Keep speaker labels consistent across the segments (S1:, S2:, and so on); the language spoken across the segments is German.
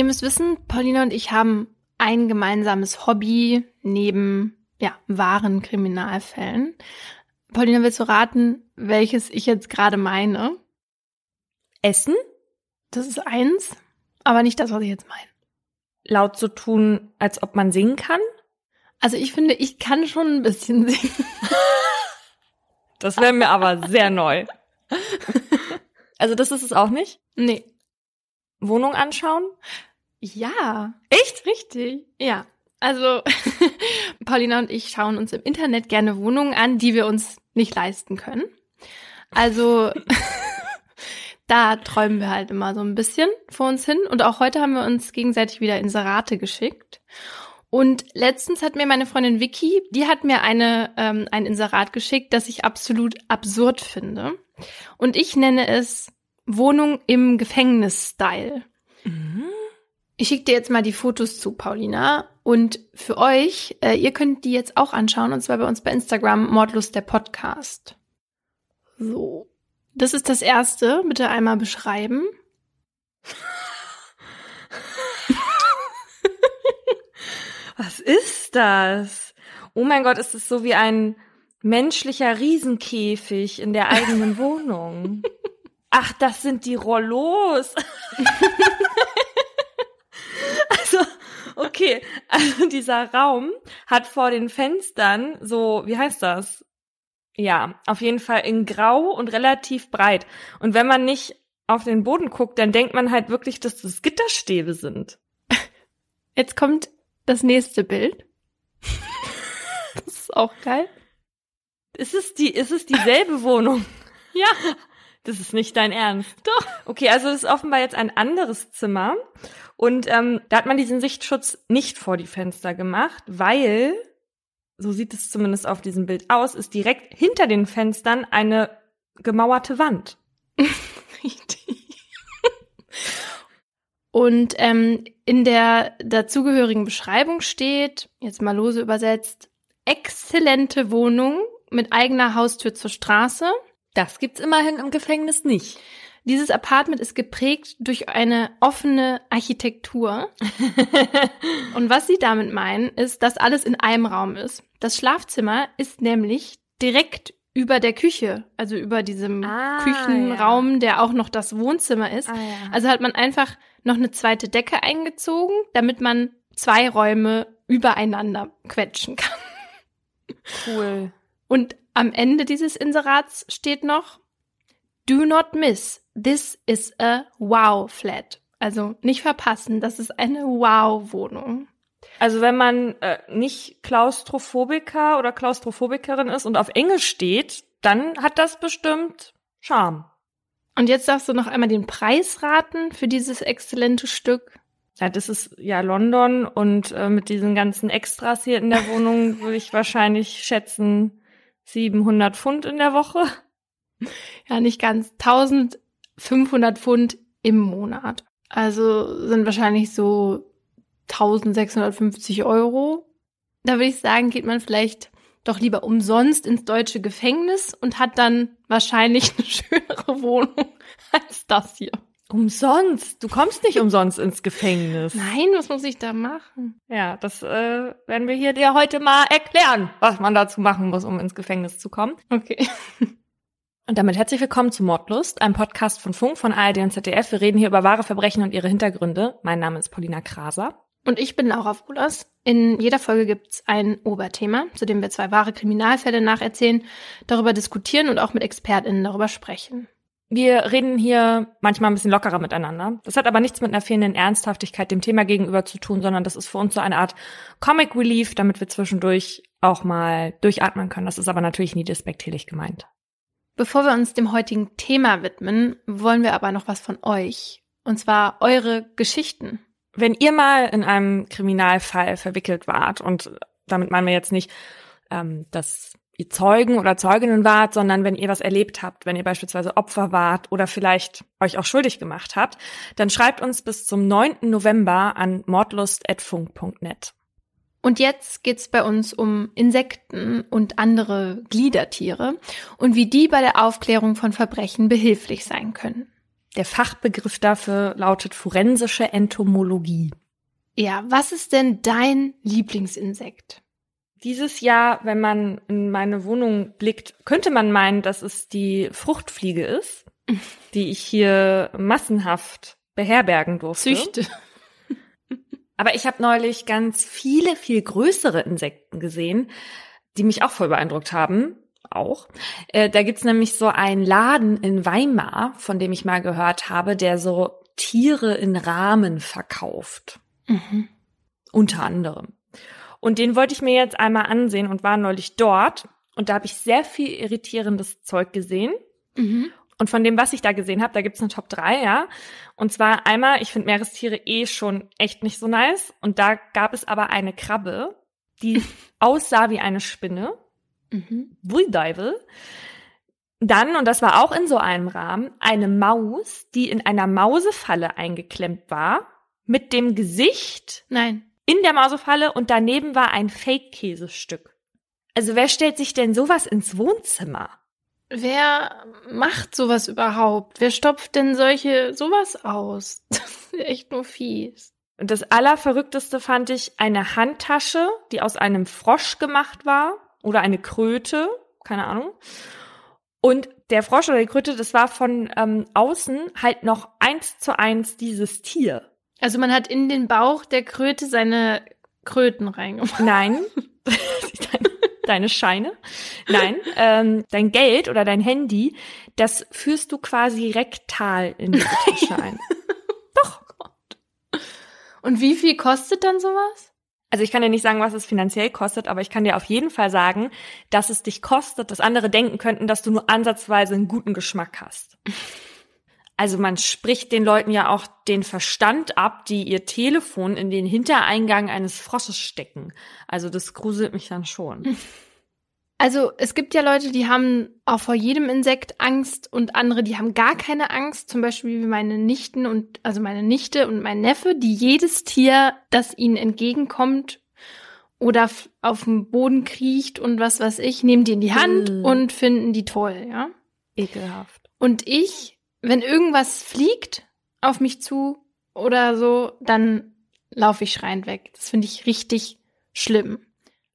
S1: Ihr müsst wissen, Paulina und ich haben ein gemeinsames Hobby neben ja, wahren Kriminalfällen. Paulina, willst du raten, welches ich jetzt gerade meine?
S2: Essen?
S1: Das ist eins, aber nicht das, was ich jetzt meine.
S2: Laut so tun, als ob man singen kann?
S1: Also ich finde, ich kann schon ein bisschen singen.
S2: Das wäre mir aber sehr neu. Also das ist es auch nicht?
S1: Nee.
S2: Wohnung anschauen?
S1: Ja.
S2: Echt?
S1: Richtig. Ja. Also Paulina und ich schauen uns im Internet gerne Wohnungen an, die wir uns nicht leisten können. Also da träumen wir halt immer so ein bisschen vor uns hin. Und auch heute haben wir uns gegenseitig wieder Inserate geschickt. Und letztens hat mir meine Freundin Vicky, die hat mir eine, ähm, ein Inserat geschickt, das ich absolut absurd finde. Und ich nenne es Wohnung im Gefängnis-Style. Mhm. Ich schicke dir jetzt mal die Fotos zu, Paulina. Und für euch, äh, ihr könnt die jetzt auch anschauen, und zwar bei uns bei Instagram, Mordlust der Podcast. So. Das ist das erste. Bitte einmal beschreiben.
S2: Was ist das? Oh mein Gott, ist es so wie ein menschlicher Riesenkäfig in der eigenen Wohnung? Ach, das sind die Rollos. okay, also dieser Raum hat vor den Fenstern so, wie heißt das? Ja, auf jeden Fall in grau und relativ breit. Und wenn man nicht auf den Boden guckt, dann denkt man halt wirklich, dass das Gitterstäbe sind.
S1: Jetzt kommt das nächste Bild. das ist auch geil.
S2: Ist es die, ist es dieselbe Wohnung?
S1: Ja.
S2: Das ist nicht dein Ernst.
S1: Doch.
S2: Okay, also es ist offenbar jetzt ein anderes Zimmer. Und ähm, da hat man diesen Sichtschutz nicht vor die Fenster gemacht, weil so sieht es zumindest auf diesem Bild aus, ist direkt hinter den Fenstern eine gemauerte Wand.
S1: Richtig. Und ähm, in der dazugehörigen Beschreibung steht, jetzt mal lose übersetzt, exzellente Wohnung mit eigener Haustür zur Straße.
S2: Das gibt's immerhin im Gefängnis nicht.
S1: Dieses Apartment ist geprägt durch eine offene Architektur. Und was sie damit meinen, ist, dass alles in einem Raum ist. Das Schlafzimmer ist nämlich direkt über der Küche, also über diesem ah, Küchenraum, ja. der auch noch das Wohnzimmer ist. Ah, ja. Also hat man einfach noch eine zweite Decke eingezogen, damit man zwei Räume übereinander quetschen kann.
S2: Cool.
S1: Und am Ende dieses Inserats steht noch Do not miss. This is a wow flat. Also nicht verpassen, das ist eine wow Wohnung.
S2: Also wenn man äh, nicht Klaustrophobiker oder Klaustrophobikerin ist und auf Englisch steht, dann hat das bestimmt Charme.
S1: Und jetzt darfst du noch einmal den Preis raten für dieses exzellente Stück.
S2: Ja, das ist ja London und äh, mit diesen ganzen Extras hier in der Wohnung würde ich wahrscheinlich schätzen 700 Pfund in der Woche.
S1: Ja, nicht ganz. 1500 Pfund im Monat. Also sind wahrscheinlich so 1650 Euro. Da würde ich sagen, geht man vielleicht doch lieber umsonst ins deutsche Gefängnis und hat dann wahrscheinlich eine schönere Wohnung als das hier.
S2: Umsonst? Du kommst nicht umsonst ins Gefängnis.
S1: Nein, was muss ich da machen?
S2: Ja, das äh, werden wir hier dir heute mal erklären, was man dazu machen muss, um ins Gefängnis zu kommen.
S1: Okay.
S2: Und damit herzlich willkommen zu Mordlust, einem Podcast von Funk, von ARD und ZDF. Wir reden hier über wahre Verbrechen und ihre Hintergründe. Mein Name ist Paulina Kraser.
S1: Und ich bin Laura Wohlers. In jeder Folge gibt's ein Oberthema, zu dem wir zwei wahre Kriminalfälle nacherzählen, darüber diskutieren und auch mit ExpertInnen darüber sprechen.
S2: Wir reden hier manchmal ein bisschen lockerer miteinander. Das hat aber nichts mit einer fehlenden Ernsthaftigkeit dem Thema gegenüber zu tun, sondern das ist für uns so eine Art Comic Relief, damit wir zwischendurch auch mal durchatmen können. Das ist aber natürlich nie despektierlich gemeint.
S1: Bevor wir uns dem heutigen Thema widmen, wollen wir aber noch was von euch. Und zwar eure Geschichten.
S2: Wenn ihr mal in einem Kriminalfall verwickelt wart, und damit meinen wir jetzt nicht, ähm, dass Zeugen oder Zeuginnen wart, sondern wenn ihr was erlebt habt, wenn ihr beispielsweise Opfer wart oder vielleicht euch auch schuldig gemacht habt, dann schreibt uns bis zum 9. November an mordlust.funk.net.
S1: Und jetzt geht's bei uns um Insekten und andere Gliedertiere und wie die bei der Aufklärung von Verbrechen behilflich sein können.
S2: Der Fachbegriff dafür lautet forensische Entomologie.
S1: Ja, was ist denn dein Lieblingsinsekt?
S2: Dieses Jahr, wenn man in meine Wohnung blickt, könnte man meinen, dass es die Fruchtfliege ist, die ich hier massenhaft beherbergen durfte.
S1: Züchte.
S2: Aber ich habe neulich ganz viele, viel größere Insekten gesehen, die mich auch voll beeindruckt haben. Auch. Äh, da gibt's nämlich so einen Laden in Weimar, von dem ich mal gehört habe, der so Tiere in Rahmen verkauft.
S1: Mhm.
S2: Unter anderem. Und den wollte ich mir jetzt einmal ansehen und war neulich dort. Und da habe ich sehr viel irritierendes Zeug gesehen.
S1: Mhm.
S2: Und von dem, was ich da gesehen habe, da gibt's eine Top 3, ja. Und zwar einmal, ich finde Meerestiere eh schon echt nicht so nice. Und da gab es aber eine Krabbe, die aussah wie eine Spinne.
S1: Mhm.
S2: Bulldivel. Dann, und das war auch in so einem Rahmen, eine Maus, die in einer Mausefalle eingeklemmt war, mit dem Gesicht
S1: Nein.
S2: In der Mausefalle und daneben war ein Fake-Käsestück. Also wer stellt sich denn sowas ins Wohnzimmer?
S1: Wer macht sowas überhaupt? Wer stopft denn solche sowas aus? Das ist echt nur fies.
S2: Und das Allerverrückteste fand ich eine Handtasche, die aus einem Frosch gemacht war oder eine Kröte, keine Ahnung. Und der Frosch oder die Kröte, das war von ähm, außen halt noch eins zu eins dieses Tier.
S1: Also man hat in den Bauch der Kröte seine Kröten reingemacht.
S2: Nein, deine, Scheine. Nein, ähm, dein Geld oder dein Handy, das führst du quasi rektal in die Tasche ein.
S1: Und wie viel kostet dann sowas?
S2: Also ich kann dir nicht sagen, was es finanziell kostet, aber ich kann dir auf jeden Fall sagen, dass es dich kostet, dass andere denken könnten, dass du nur ansatzweise einen guten Geschmack hast. Also man spricht den Leuten ja auch den Verstand ab, die ihr Telefon in den Hintereingang eines Frosches stecken. Also das gruselt mich dann schon.
S1: Also es gibt ja Leute, die haben auch vor jedem Insekt Angst und andere, die haben gar keine Angst. Zum Beispiel wie meine Nichten und also meine Nichte und mein Neffe, die jedes Tier, das ihnen entgegenkommt oder auf dem Boden kriecht und was weiß ich, nehmen die in die Hand
S2: Mm.
S1: und finden die toll, ja.
S2: Ekelhaft.
S1: Und ich, wenn irgendwas fliegt auf mich zu oder so, dann laufe ich schreiend weg. Das finde ich richtig schlimm.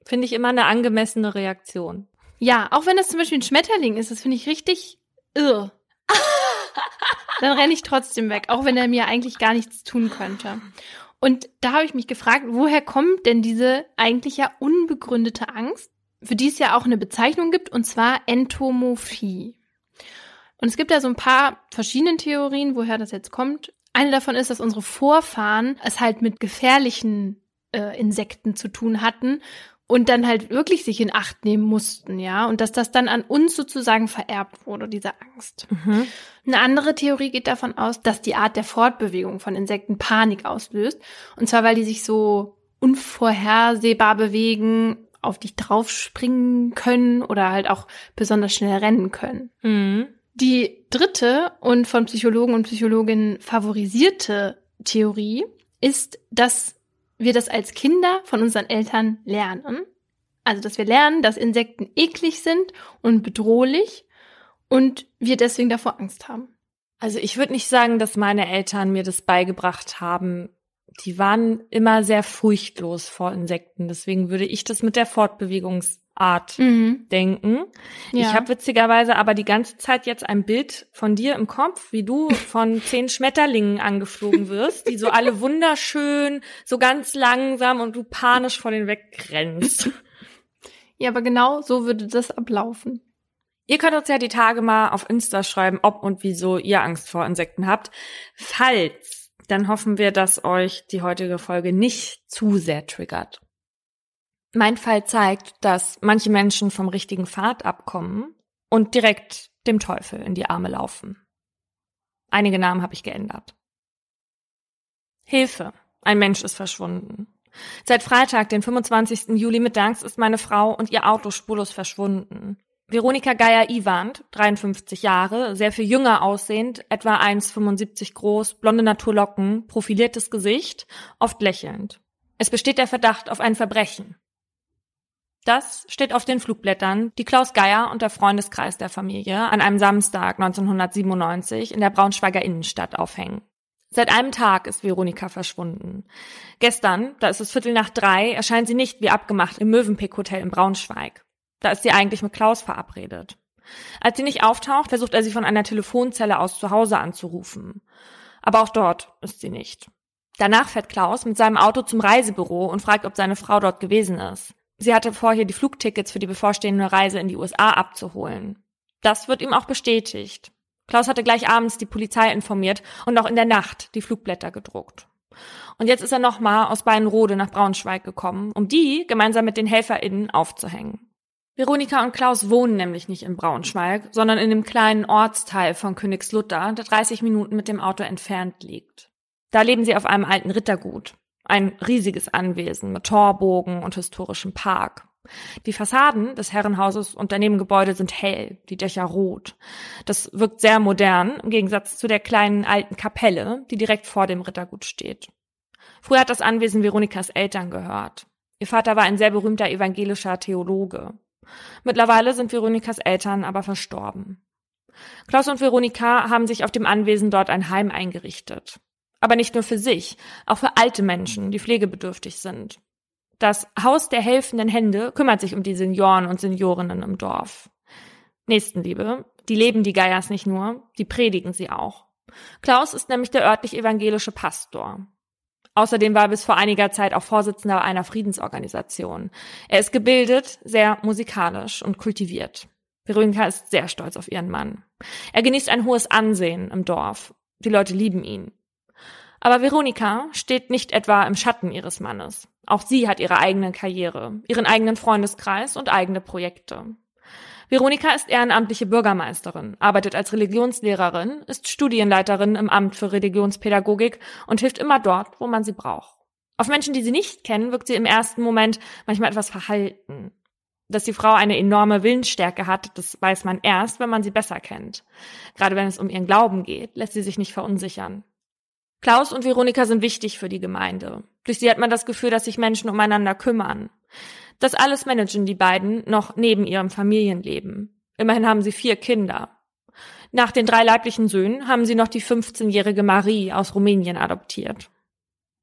S2: Finde ich immer eine angemessene Reaktion.
S1: Ja, auch wenn das zum Beispiel ein Schmetterling ist, das finde ich richtig irr. Dann renne ich trotzdem weg, auch wenn er mir eigentlich gar nichts tun könnte. Und da habe ich mich gefragt, woher kommt denn diese eigentlich ja unbegründete Angst, für die es ja auch eine Bezeichnung gibt, und zwar Entomophie. Und es gibt da so ein paar verschiedene Theorien, woher das jetzt kommt. Eine davon ist, dass unsere Vorfahren es halt mit gefährlichen äh, Insekten zu tun hatten und dann halt wirklich sich in Acht nehmen mussten, ja, und dass das dann an uns sozusagen vererbt wurde, diese Angst.
S2: Mhm.
S1: Eine andere Theorie geht davon aus, dass die Art der Fortbewegung von Insekten Panik auslöst. Und zwar, weil die sich so unvorhersehbar bewegen, auf dich draufspringen können oder halt auch besonders schnell rennen können.
S2: Mhm.
S1: Die dritte und von Psychologen und Psychologinnen favorisierte Theorie ist, dass wir das als Kinder von unseren Eltern lernen. Also, dass wir lernen, dass Insekten eklig sind und bedrohlich und wir deswegen davor Angst haben.
S2: Also ich würde nicht sagen, dass meine Eltern mir das beigebracht haben. Die waren immer sehr furchtlos vor Insekten. Deswegen würde ich das mit der Fortbewegungsart
S1: Mhm.
S2: denken.
S1: Ja.
S2: Ich habe witzigerweise aber die ganze Zeit jetzt ein Bild von dir im Kopf, wie du von zehn Schmetterlingen angeflogen wirst, die so alle wunderschön, so ganz langsam und du panisch vor denen wegrennst.
S1: ja, aber genau so würde das ablaufen.
S2: Ihr könnt uns ja die Tage mal auf Insta schreiben, ob und wieso ihr Angst vor Insekten habt. Falls, dann hoffen wir, dass euch die heutige Folge nicht zu sehr triggert. Mein Fall zeigt, dass manche Menschen vom richtigen Pfad abkommen und direkt dem Teufel in die Arme laufen. Einige Namen habe ich geändert. Hilfe. Ein Mensch ist verschwunden. Seit Freitag, den 25. Juli mittags, ist meine Frau und ihr Auto spurlos verschwunden. Veronika Geier-Iwand, 53 Jahre, sehr viel jünger aussehend, etwa 1,75 groß, blonde Naturlocken, profiliertes Gesicht, oft lächelnd. Es besteht der Verdacht auf ein Verbrechen. Das steht auf den Flugblättern, die Klaus Geier und der Freundeskreis der Familie an einem Samstag 1997 in der Braunschweiger Innenstadt aufhängen. Seit einem Tag ist Veronika verschwunden. Gestern, da ist es Viertel nach drei, erscheint sie nicht wie abgemacht im Mövenpick Hotel in Braunschweig. Da ist sie eigentlich mit Klaus verabredet. Als sie nicht auftaucht, versucht er sie von einer Telefonzelle aus zu Hause anzurufen. Aber auch dort ist sie nicht. Danach fährt Klaus mit seinem Auto zum Reisebüro und fragt, ob seine Frau dort gewesen ist. Sie hatte vor, hier die Flugtickets für die bevorstehende Reise in die USA abzuholen. Das wird ihm auch bestätigt. Klaus hatte gleich abends die Polizei informiert und auch in der Nacht die Flugblätter gedruckt. Und jetzt ist er nochmal aus Beinrode nach Braunschweig gekommen, um die gemeinsam mit den HelferInnen aufzuhängen. Veronika und Klaus wohnen nämlich nicht in Braunschweig, sondern in dem kleinen Ortsteil von Königslutter, der 30 Minuten mit dem Auto entfernt liegt. Da leben sie auf einem alten Rittergut. Ein riesiges Anwesen mit Torbogen und historischem Park. Die Fassaden des Herrenhauses und der Nebengebäude sind hell, die Dächer rot. Das wirkt sehr modern im Gegensatz zu der kleinen alten Kapelle, die direkt vor dem Rittergut steht. Früher hat das Anwesen Veronikas Eltern gehört. Ihr Vater war ein sehr berühmter evangelischer Theologe. Mittlerweile sind Veronikas Eltern aber verstorben. Klaus und Veronika haben sich auf dem Anwesen dort ein Heim eingerichtet. Aber nicht nur für sich, auch für alte Menschen, die pflegebedürftig sind. Das Haus der helfenden Hände kümmert sich um die Senioren und Seniorinnen im Dorf. Nächstenliebe, die leben die Geiers nicht nur, die predigen sie auch. Klaus ist nämlich der örtlich evangelische Pastor. Außerdem war er bis vor einiger Zeit auch Vorsitzender einer Friedensorganisation. Er ist gebildet, sehr musikalisch und kultiviert. Veronika ist sehr stolz auf ihren Mann. Er genießt ein hohes Ansehen im Dorf. Die Leute lieben ihn. Aber Veronika steht nicht etwa im Schatten ihres Mannes. Auch sie hat ihre eigene Karriere, ihren eigenen Freundeskreis und eigene Projekte. Veronika ist ehrenamtliche Bürgermeisterin, arbeitet als Religionslehrerin, ist Studienleiterin im Amt für Religionspädagogik und hilft immer dort, wo man sie braucht. Auf Menschen, die sie nicht kennen, wirkt sie im ersten Moment manchmal etwas verhalten. Dass die Frau eine enorme Willensstärke hat, das weiß man erst, wenn man sie besser kennt. Gerade wenn es um ihren Glauben geht, lässt sie sich nicht verunsichern. Klaus und Veronika sind wichtig für die Gemeinde. Durch sie hat man das Gefühl, dass sich Menschen umeinander kümmern. Das alles managen die beiden noch neben ihrem Familienleben. Immerhin haben sie vier Kinder. Nach den drei leiblichen Söhnen haben sie noch die 15-jährige Marie aus Rumänien adoptiert.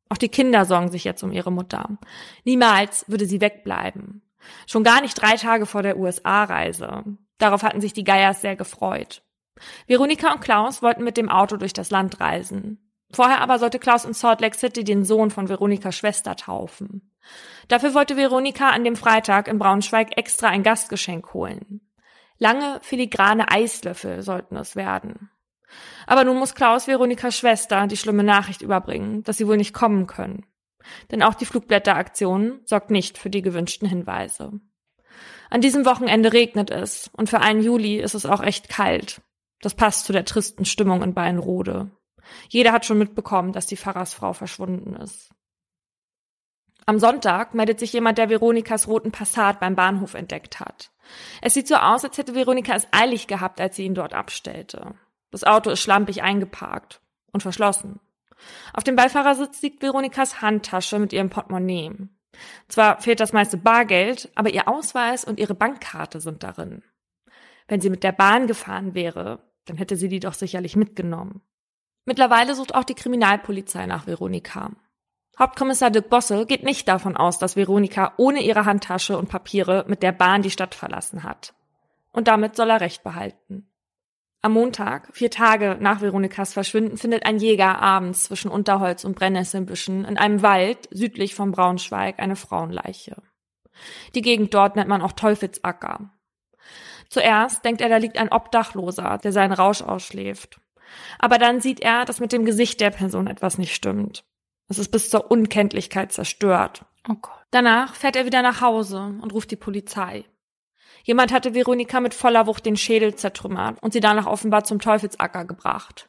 S2: Auch die Kinder sorgen sich jetzt um ihre Mutter. Niemals würde sie wegbleiben. Schon gar nicht drei Tage vor der USA-Reise. Darauf hatten sich die Geiers sehr gefreut. Veronika und Klaus wollten mit dem Auto durch das Land reisen. Vorher aber sollte Klaus in Salt Lake City den Sohn von Veronikas Schwester taufen. Dafür wollte Veronika an dem Freitag in Braunschweig extra ein Gastgeschenk holen. Lange, filigrane Eislöffel sollten es werden. Aber nun muss Klaus Veronikas Schwester die schlimme Nachricht überbringen, dass sie wohl nicht kommen können. Denn auch die Flugblätteraktion sorgt nicht für die gewünschten Hinweise. An diesem Wochenende regnet es und für einen Juli ist es auch echt kalt. Das passt zu der tristen Stimmung in Beinrode. Jeder hat schon mitbekommen, dass die Pfarrersfrau verschwunden ist. Am Sonntag meldet sich jemand, der Veronikas roten Passat beim Bahnhof entdeckt hat. Es sieht so aus, als hätte Veronika es eilig gehabt, als sie ihn dort abstellte. Das Auto ist schlampig eingeparkt und verschlossen. Auf dem Beifahrersitz liegt Veronikas Handtasche mit ihrem Portemonnaie. Zwar fehlt das meiste Bargeld, aber ihr Ausweis und ihre Bankkarte sind darin. Wenn sie mit der Bahn gefahren wäre, dann hätte sie die doch sicherlich mitgenommen. Mittlerweile sucht auch die Kriminalpolizei nach Veronika. Hauptkommissar Dirk Bosse geht nicht davon aus, dass Veronika ohne ihre Handtasche und Papiere mit der Bahn die Stadt verlassen hat. Und damit soll er Recht behalten. Am Montag, vier Tage nach Veronikas Verschwinden, findet ein Jäger abends zwischen Unterholz und Brennnesselbüschen in einem Wald südlich von Braunschweig eine Frauenleiche. Die Gegend dort nennt man auch Teufelsacker. Zuerst denkt er, da liegt ein Obdachloser, der seinen Rausch ausschläft. Aber dann sieht er, dass mit dem Gesicht der Person etwas nicht stimmt. Es ist bis zur Unkenntlichkeit zerstört. Oh Gott. Danach fährt er wieder nach Hause und ruft die Polizei. Jemand hatte Veronika mit voller Wucht den Schädel zertrümmert und sie danach offenbar zum Teufelsacker gebracht.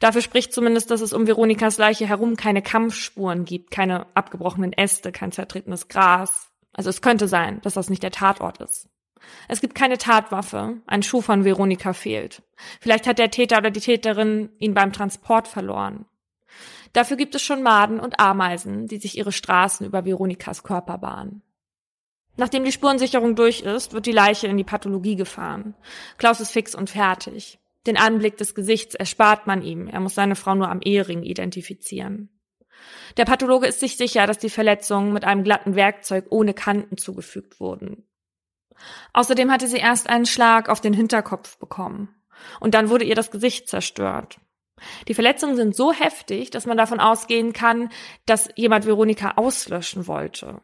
S2: Dafür spricht zumindest, dass es um Veronikas Leiche herum keine Kampfspuren gibt, keine abgebrochenen Äste, kein zertretenes Gras. Also es könnte sein, dass das nicht der Tatort ist. Es gibt keine Tatwaffe. Ein Schuh von Veronika fehlt. Vielleicht hat der Täter oder die Täterin ihn beim Transport verloren. Dafür gibt es schon Maden und Ameisen, die sich ihre Straßen über Veronikas Körper bahnen. Nachdem die Spurensicherung durch ist, wird die Leiche in die Pathologie gefahren. Klaus ist fix und fertig. Den Anblick des Gesichts erspart man ihm. Er muss seine Frau nur am Ehering identifizieren. Der Pathologe ist sich sicher, dass die Verletzungen mit einem glatten Werkzeug ohne Kanten zugefügt wurden. Außerdem hatte sie erst einen Schlag auf den Hinterkopf bekommen. Und dann wurde ihr das Gesicht zerstört. Die Verletzungen sind so heftig, dass man davon ausgehen kann, dass jemand Veronika auslöschen wollte.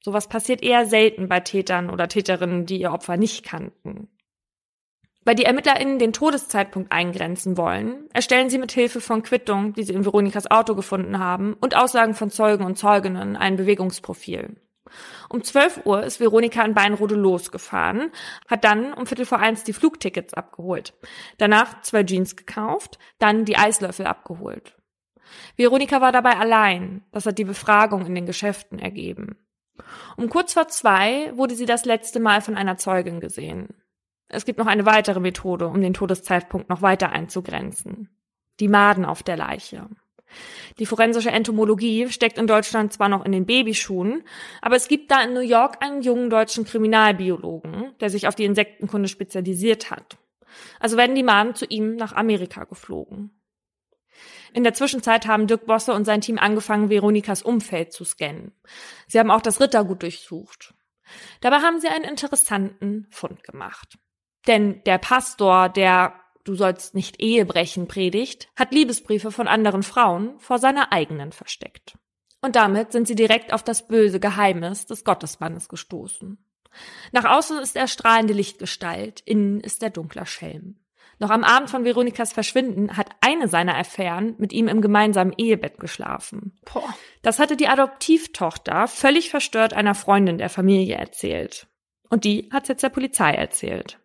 S2: Sowas passiert eher selten bei Tätern oder Täterinnen, die ihr Opfer nicht kannten. Weil die ErmittlerInnen den Todeszeitpunkt eingrenzen wollen, erstellen sie mit Hilfe von Quittungen, die sie in Veronikas Auto gefunden haben, und Aussagen von Zeugen und Zeuginnen ein Bewegungsprofil. Um 12 Uhr ist Veronika in Beinrode losgefahren, hat dann um Viertel vor eins die Flugtickets abgeholt. Danach zwei Jeans gekauft, dann die Eislöffel abgeholt. Veronika war dabei allein. Das hat die Befragung in den Geschäften ergeben. Um kurz vor zwei wurde sie das letzte Mal von einer Zeugin gesehen. Es gibt noch eine weitere Methode, um den Todeszeitpunkt noch weiter einzugrenzen. Die Maden auf der Leiche. Die forensische Entomologie steckt in Deutschland zwar noch in den Babyschuhen, aber es gibt da in New York einen jungen deutschen Kriminalbiologen, der sich auf die Insektenkunde spezialisiert hat. Also werden die Maden zu ihm nach Amerika geflogen. In der Zwischenzeit haben Dirk Bosse und sein Team angefangen, Veronikas Umfeld zu scannen. Sie haben auch das Rittergut durchsucht. Dabei haben sie einen interessanten Fund gemacht. Denn der Pastor, der Du sollst nicht Ehe brechen predigt, hat Liebesbriefe von anderen Frauen vor seiner eigenen versteckt. Und damit sind sie direkt auf das böse Geheimnis des Gottesmannes gestoßen. Nach außen ist er strahlende Lichtgestalt, innen ist er dunkler Schelm. Noch am Abend von Veronikas Verschwinden hat eine seiner Affären mit ihm im gemeinsamen Ehebett geschlafen. Boah. Das hatte die Adoptivtochter völlig verstört einer Freundin der Familie erzählt. Und die hat jetzt der Polizei erzählt.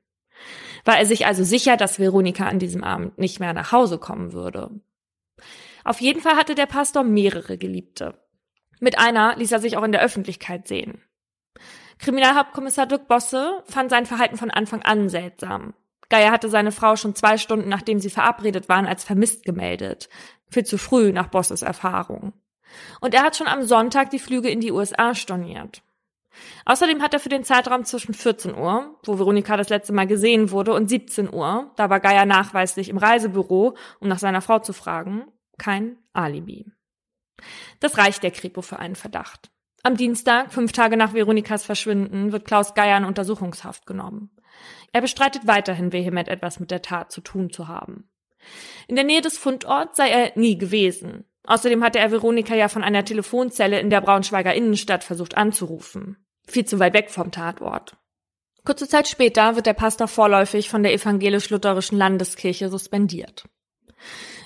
S2: War er sich also sicher, dass Veronika an diesem Abend nicht mehr nach Hause kommen würde. Auf jeden Fall hatte der Pastor mehrere Geliebte. Mit einer ließ er sich auch in der Öffentlichkeit sehen. Kriminalhauptkommissar Dirk Bosse fand sein Verhalten von Anfang an seltsam. Geier hatte seine Frau schon zwei Stunden nachdem sie verabredet waren als vermisst gemeldet. Viel zu früh nach Bosses Erfahrung. Und er hat schon am Sonntag die Flüge in die USA storniert. Außerdem hat er für den Zeitraum zwischen 14 Uhr, wo Veronika das letzte Mal gesehen wurde, und 17 Uhr, da war Geier nachweislich im Reisebüro, um nach seiner Frau zu fragen, kein Alibi. Das reicht der Kripo für einen Verdacht. Am Dienstag, fünf Tage nach Veronikas Verschwinden, wird Klaus Geier in Untersuchungshaft genommen. Er bestreitet weiterhin vehement etwas mit der Tat zu tun zu haben. In der Nähe des Fundorts sei er nie gewesen. Außerdem hatte er Veronika ja von einer Telefonzelle in der Braunschweiger Innenstadt versucht anzurufen. Viel zu weit weg vom Tatort. Kurze Zeit später wird der Pastor vorläufig von der evangelisch-lutherischen Landeskirche suspendiert.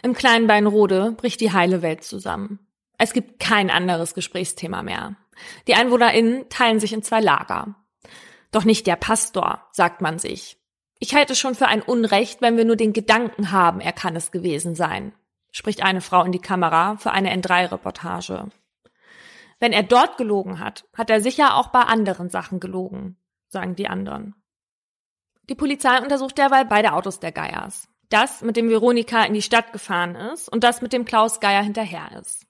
S2: Im kleinen Beinrode bricht die heile Welt zusammen. Es gibt kein anderes Gesprächsthema mehr. Die EinwohnerInnen teilen sich in zwei Lager. Doch nicht der Pastor, sagt man sich. Ich halte es schon für ein Unrecht, wenn wir nur den Gedanken haben, er kann es gewesen sein spricht eine Frau in die Kamera für eine N3-Reportage. Wenn er dort gelogen hat, hat er sicher auch bei anderen Sachen gelogen, sagen die anderen. Die Polizei untersucht derweil beide Autos der Geiers. Das, mit dem Veronika in die Stadt gefahren ist und das, mit dem Klaus Geier hinterher ist.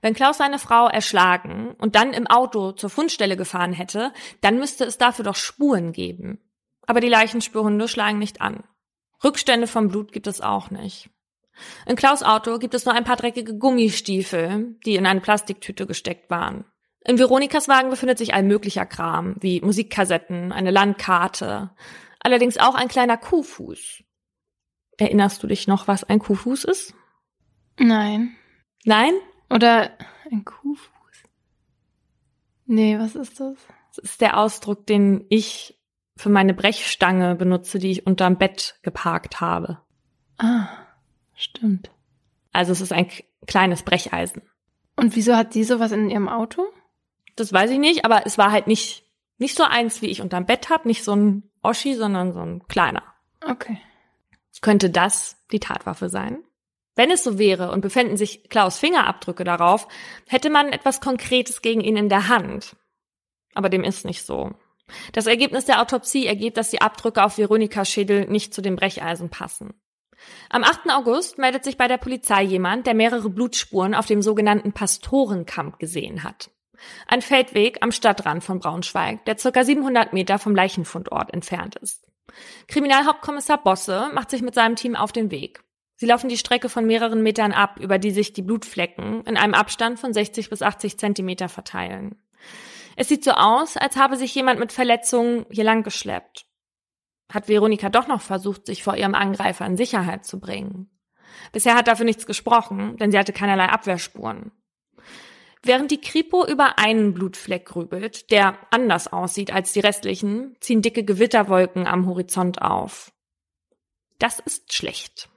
S2: Wenn Klaus seine Frau erschlagen und dann im Auto zur Fundstelle gefahren hätte, dann müsste es dafür doch Spuren geben. Aber die Leichenspürhunde schlagen nicht an. Rückstände vom Blut gibt es auch nicht. In Klaus Auto gibt es nur ein paar dreckige Gummistiefel, die in eine Plastiktüte gesteckt waren. In Veronikas Wagen befindet sich all möglicher Kram, wie Musikkassetten, eine Landkarte, allerdings auch ein kleiner Kuhfuß. Erinnerst du dich noch, was ein Kuhfuß ist?
S1: Nein.
S2: Nein?
S1: Oder ein Kuhfuß? Nee, was ist das?
S2: Das ist der Ausdruck, den ich für meine Brechstange benutze, die ich unterm Bett geparkt habe.
S1: Ah. Stimmt.
S2: Also es ist ein kleines Brecheisen.
S1: Und wieso hat sie sowas in ihrem Auto?
S2: Das weiß ich nicht, aber es war halt nicht, nicht so eins, wie ich unterm Bett hab, nicht so ein Oschi, sondern so ein kleiner.
S1: Okay.
S2: Könnte das die Tatwaffe sein? Wenn es so wäre und befänden sich Klaus Fingerabdrücke darauf, hätte man etwas Konkretes gegen ihn in der Hand. Aber dem ist nicht so. Das Ergebnis der Autopsie ergibt, dass die Abdrücke auf Veronikas Schädel nicht zu dem Brecheisen passen. Am 8. August meldet sich bei der Polizei jemand, der mehrere Blutspuren auf dem sogenannten Pastorenkamp gesehen hat. Ein Feldweg am Stadtrand von Braunschweig, der circa 700 Meter vom Leichenfundort entfernt ist. Kriminalhauptkommissar Bosse macht sich mit seinem Team auf den Weg. Sie laufen die Strecke von mehreren Metern ab, über die sich die Blutflecken in einem Abstand von 60 bis 80 Zentimeter verteilen. Es sieht so aus, als habe sich jemand mit Verletzungen hier lang geschleppt. Hat Veronika doch noch versucht, sich vor ihrem Angreifer in Sicherheit zu bringen. Bisher hat dafür nichts gesprochen, denn sie hatte keinerlei Abwehrspuren. Während die Kripo über einen Blutfleck grübelt, der anders aussieht als die restlichen, ziehen dicke Gewitterwolken am Horizont auf. Das ist schlecht.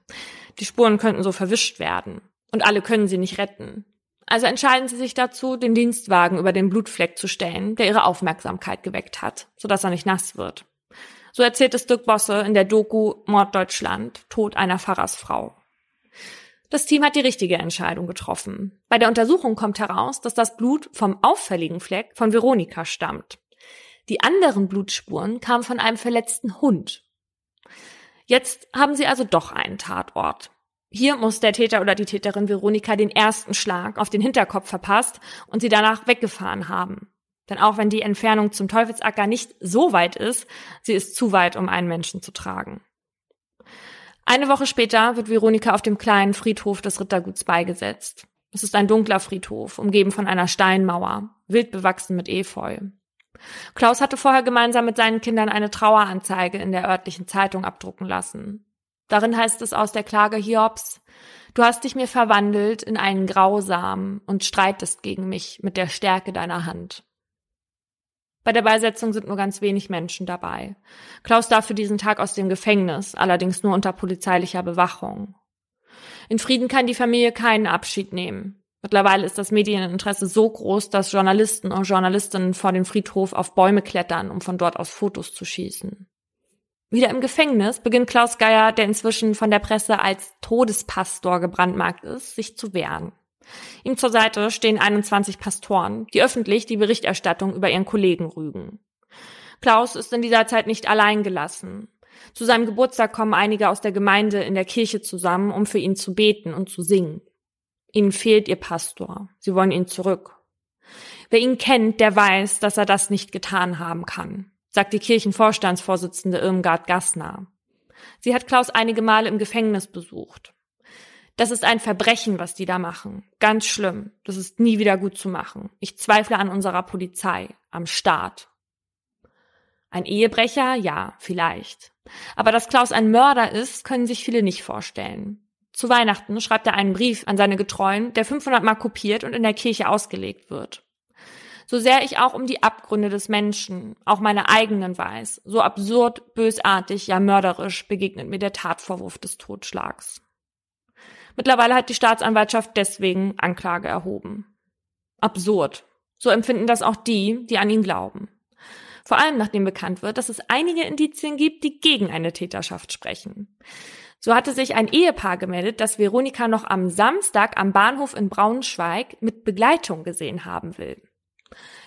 S2: Die Spuren könnten so verwischt werden. Und alle können sie nicht retten. Also entscheiden sie sich dazu, den Dienstwagen über den Blutfleck zu stellen, der ihre Aufmerksamkeit geweckt hat, sodass er nicht nass wird. So erzählt es Dirk Bosse in der Doku Morddeutschland, Tod einer Pfarrersfrau. Das Team hat die richtige Entscheidung getroffen. Bei der Untersuchung kommt heraus, dass das Blut vom auffälligen Fleck von Veronika stammt. Die anderen Blutspuren kamen von einem verletzten Hund. Jetzt haben sie also doch einen Tatort. Hier muss der Täter oder die Täterin Veronika den ersten Schlag auf den Hinterkopf verpasst und sie danach weggefahren haben. Denn auch wenn die Entfernung zum Teufelsacker nicht so weit ist, sie ist zu weit, um einen Menschen zu tragen. Eine Woche später wird Veronika auf dem kleinen Friedhof des Ritterguts beigesetzt. Es ist ein dunkler Friedhof, umgeben von einer Steinmauer, wild bewachsen mit Efeu. Klaus hatte vorher gemeinsam mit seinen Kindern eine Traueranzeige in der örtlichen Zeitung abdrucken lassen. Darin heißt es aus der Klage Hiobs, du hast dich mir verwandelt in einen Grausamen und streitest gegen mich mit der Stärke deiner Hand. Bei der Beisetzung sind nur ganz wenig Menschen dabei. Klaus darf für diesen Tag aus dem Gefängnis, allerdings nur unter polizeilicher Bewachung. In Frieden kann die Familie keinen Abschied nehmen. Mittlerweile ist das Medieninteresse so groß, dass Journalisten und Journalistinnen vor dem Friedhof auf Bäume klettern, um von dort aus Fotos zu schießen. Wieder im Gefängnis beginnt Klaus Geier, der inzwischen von der Presse als Todespastor gebrandmarkt ist, sich zu wehren. Ihm zur Seite stehen 21 Pastoren, die öffentlich die Berichterstattung über ihren Kollegen rügen. Klaus ist in dieser Zeit nicht allein gelassen. Zu seinem Geburtstag kommen einige aus der Gemeinde in der Kirche zusammen, um für ihn zu beten und zu singen. Ihnen fehlt Ihr Pastor. Sie wollen ihn zurück. Wer ihn kennt, der weiß, dass er das nicht getan haben kann, sagt die Kirchenvorstandsvorsitzende Irmgard Gassner. Sie hat Klaus einige Male im Gefängnis besucht. Das ist ein Verbrechen, was die da machen. Ganz schlimm. Das ist nie wieder gut zu machen. Ich zweifle an unserer Polizei, am Staat. Ein Ehebrecher? Ja, vielleicht. Aber dass Klaus ein Mörder ist, können sich viele nicht vorstellen. Zu Weihnachten schreibt er einen Brief an seine Getreuen, der 500 Mal kopiert und in der Kirche ausgelegt wird. So sehr ich auch um die Abgründe des Menschen, auch meine eigenen weiß, so absurd, bösartig, ja mörderisch begegnet mir der Tatvorwurf des Totschlags. Mittlerweile hat die Staatsanwaltschaft deswegen Anklage erhoben. Absurd. So empfinden das auch die, die an ihn glauben. Vor allem nachdem bekannt wird, dass es einige Indizien gibt, die gegen eine Täterschaft sprechen. So hatte sich ein Ehepaar gemeldet, das Veronika noch am Samstag am Bahnhof in Braunschweig mit Begleitung gesehen haben will.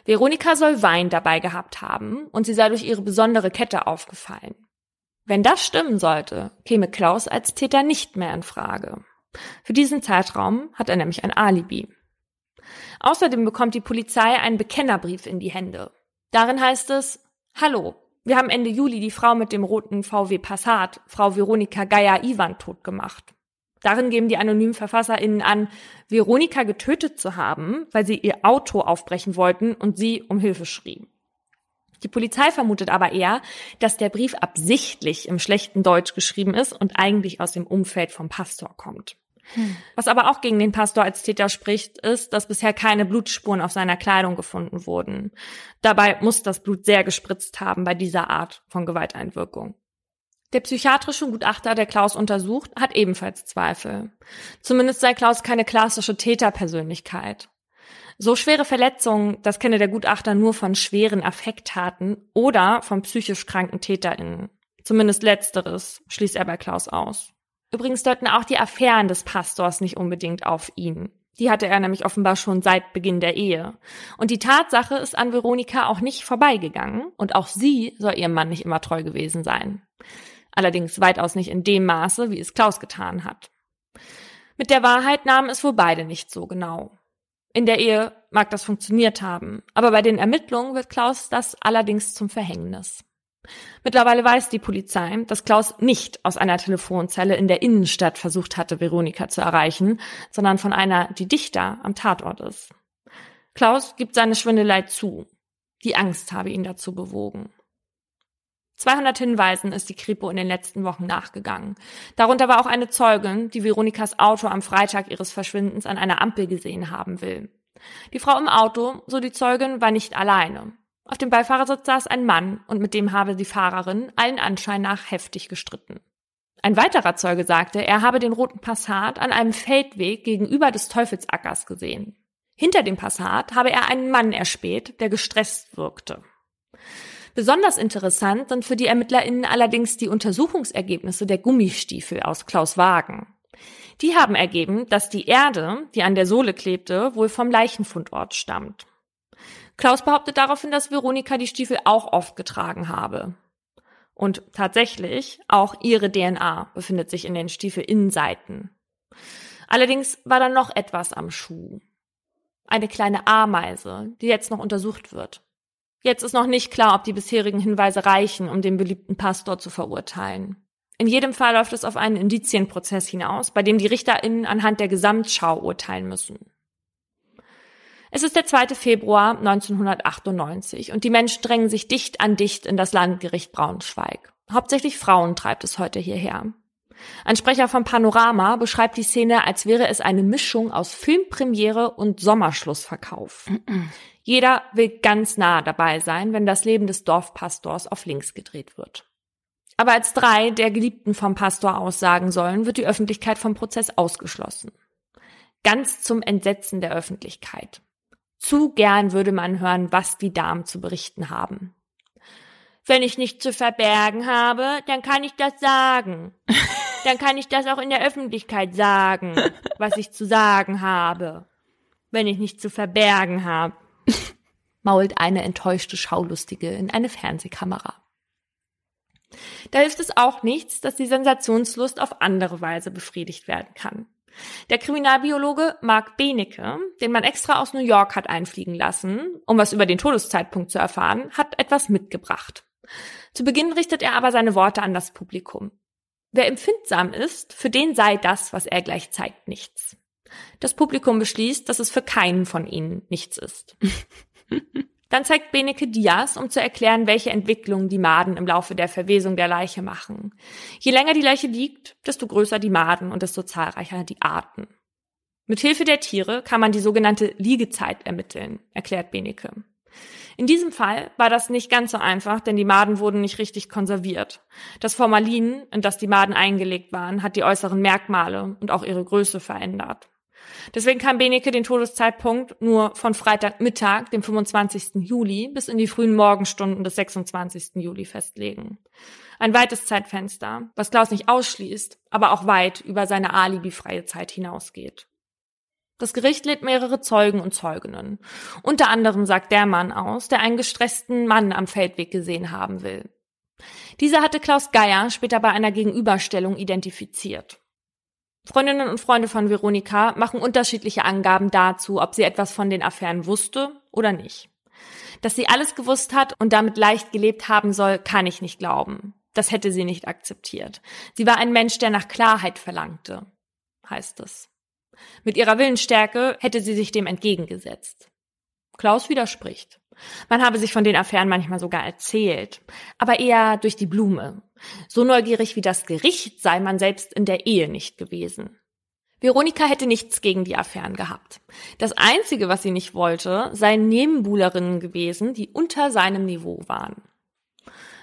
S2: Veronika soll Wein dabei gehabt haben und sie sei durch ihre besondere Kette aufgefallen. Wenn das stimmen sollte, käme Klaus als Täter nicht mehr in Frage. Für diesen Zeitraum hat er nämlich ein Alibi. Außerdem bekommt die Polizei einen Bekennerbrief in die Hände. Darin heißt es, Hallo, wir haben Ende Juli die Frau mit dem roten VW Passat, Frau Veronika Geier-Iwan, tot gemacht. Darin geben die anonymen VerfasserInnen an, Veronika getötet zu haben, weil sie ihr Auto aufbrechen wollten und sie um Hilfe schrien. Die Polizei vermutet aber eher, dass der Brief absichtlich im schlechten Deutsch geschrieben ist und eigentlich aus dem Umfeld vom Pastor kommt. Hm. Was aber auch gegen den Pastor als Täter spricht, ist, dass bisher keine Blutspuren auf seiner Kleidung gefunden wurden. Dabei muss das Blut sehr gespritzt haben bei dieser Art von Gewalteinwirkung. Der psychiatrische Gutachter, der Klaus untersucht, hat ebenfalls Zweifel. Zumindest sei Klaus keine klassische Täterpersönlichkeit. So schwere Verletzungen, das kenne der Gutachter nur von schweren Affekttaten oder von psychisch kranken TäterInnen. Zumindest letzteres schließt er bei Klaus aus. Übrigens deuten auch die Affären des Pastors nicht unbedingt auf ihn. Die hatte er nämlich offenbar schon seit Beginn der Ehe. Und die Tatsache ist an Veronika auch nicht vorbeigegangen und auch sie soll ihrem Mann nicht immer treu gewesen sein. Allerdings weitaus nicht in dem Maße, wie es Klaus getan hat. Mit der Wahrheit nahmen es wohl beide nicht so genau. In der Ehe mag das funktioniert haben, aber bei den Ermittlungen wird Klaus das allerdings zum Verhängnis. Mittlerweile weiß die Polizei, dass Klaus nicht aus einer Telefonzelle in der Innenstadt versucht hatte, Veronika zu erreichen, sondern von einer, die dichter am Tatort ist. Klaus gibt seine Schwindelei zu. Die Angst habe ihn dazu bewogen. 200 Hinweisen ist die Kripo in den letzten Wochen nachgegangen. Darunter war auch eine Zeugin, die Veronikas Auto am Freitag ihres Verschwindens an einer Ampel gesehen haben will. Die Frau im Auto, so die Zeugin, war nicht alleine. Auf dem Beifahrersitz saß ein Mann und mit dem habe die Fahrerin allen Anschein nach heftig gestritten. Ein weiterer Zeuge sagte, er habe den roten Passat an einem Feldweg gegenüber des Teufelsackers gesehen. Hinter dem Passat habe er einen Mann erspäht, der gestresst wirkte. Besonders interessant sind für die ErmittlerInnen allerdings die Untersuchungsergebnisse der Gummistiefel aus Klaus Wagen. Die haben ergeben, dass die Erde, die an der Sohle klebte, wohl vom Leichenfundort stammt. Klaus behauptet daraufhin, dass Veronika die Stiefel auch oft getragen habe. Und tatsächlich, auch ihre DNA befindet sich in den Stiefelinnenseiten. Allerdings war da noch etwas am Schuh. Eine kleine Ameise, die jetzt noch untersucht wird. Jetzt ist noch nicht klar, ob die bisherigen Hinweise reichen, um den beliebten Pastor zu verurteilen. In jedem Fall läuft es auf einen Indizienprozess hinaus, bei dem die RichterInnen anhand der Gesamtschau urteilen müssen. Es ist der 2. Februar 1998 und die Menschen drängen sich dicht an dicht in das Landgericht Braunschweig. Hauptsächlich Frauen treibt es heute hierher. Ein Sprecher vom Panorama beschreibt die Szene, als wäre es eine Mischung aus Filmpremiere und Sommerschlussverkauf. Jeder will ganz nah dabei sein, wenn das Leben des Dorfpastors auf links gedreht wird. Aber als drei der Geliebten vom Pastor aussagen sollen, wird die Öffentlichkeit vom Prozess ausgeschlossen. Ganz zum Entsetzen der Öffentlichkeit. Zu gern würde man hören, was die Damen zu berichten haben. Wenn ich nichts zu verbergen habe, dann kann ich das sagen. Dann kann ich das auch in der Öffentlichkeit sagen, was ich zu sagen habe. Wenn ich nichts zu verbergen habe, mault eine enttäuschte Schaulustige in eine Fernsehkamera. Da hilft es auch nichts, dass die Sensationslust auf andere Weise befriedigt werden kann. Der Kriminalbiologe Mark Benecke, den man extra aus New York hat einfliegen lassen, um was über den Todeszeitpunkt zu erfahren, hat etwas mitgebracht. Zu Beginn richtet er aber seine Worte an das Publikum. Wer empfindsam ist, für den sei das, was er gleich zeigt, nichts. Das Publikum beschließt, dass es für keinen von ihnen nichts ist. Dann zeigt Beneke Diaz, um zu erklären, welche Entwicklungen die Maden im Laufe der Verwesung der Leiche machen. Je länger die Leiche liegt, desto größer die Maden und desto zahlreicher die Arten. Mit Hilfe der Tiere kann man die sogenannte Liegezeit ermitteln, erklärt Beneke. In diesem Fall war das nicht ganz so einfach, denn die Maden wurden nicht richtig konserviert. Das Formalin, in das die Maden eingelegt waren, hat die äußeren Merkmale und auch ihre Größe verändert. Deswegen kann Beneke den Todeszeitpunkt nur von Freitagmittag, dem 25. Juli, bis in die frühen Morgenstunden des 26. Juli festlegen. Ein weites Zeitfenster, was Klaus nicht ausschließt, aber auch weit über seine alibifreie Zeit hinausgeht. Das Gericht lädt mehrere Zeugen und Zeuginnen. Unter anderem sagt der Mann aus, der einen gestressten Mann am Feldweg gesehen haben will. Dieser hatte Klaus Geier später bei einer Gegenüberstellung identifiziert. Freundinnen und Freunde von Veronika machen unterschiedliche Angaben dazu, ob sie etwas von den Affären wusste oder nicht. Dass sie alles gewusst hat und damit leicht gelebt haben soll, kann ich nicht glauben. Das hätte sie nicht akzeptiert. Sie war ein Mensch, der nach Klarheit verlangte, heißt es. Mit ihrer Willensstärke hätte sie sich dem entgegengesetzt. Klaus widerspricht. Man habe sich von den Affären manchmal sogar erzählt, aber eher durch die Blume. So neugierig wie das Gericht sei man selbst in der Ehe nicht gewesen. Veronika hätte nichts gegen die Affären gehabt. Das Einzige, was sie nicht wollte, seien Nebenbuhlerinnen gewesen, die unter seinem Niveau waren.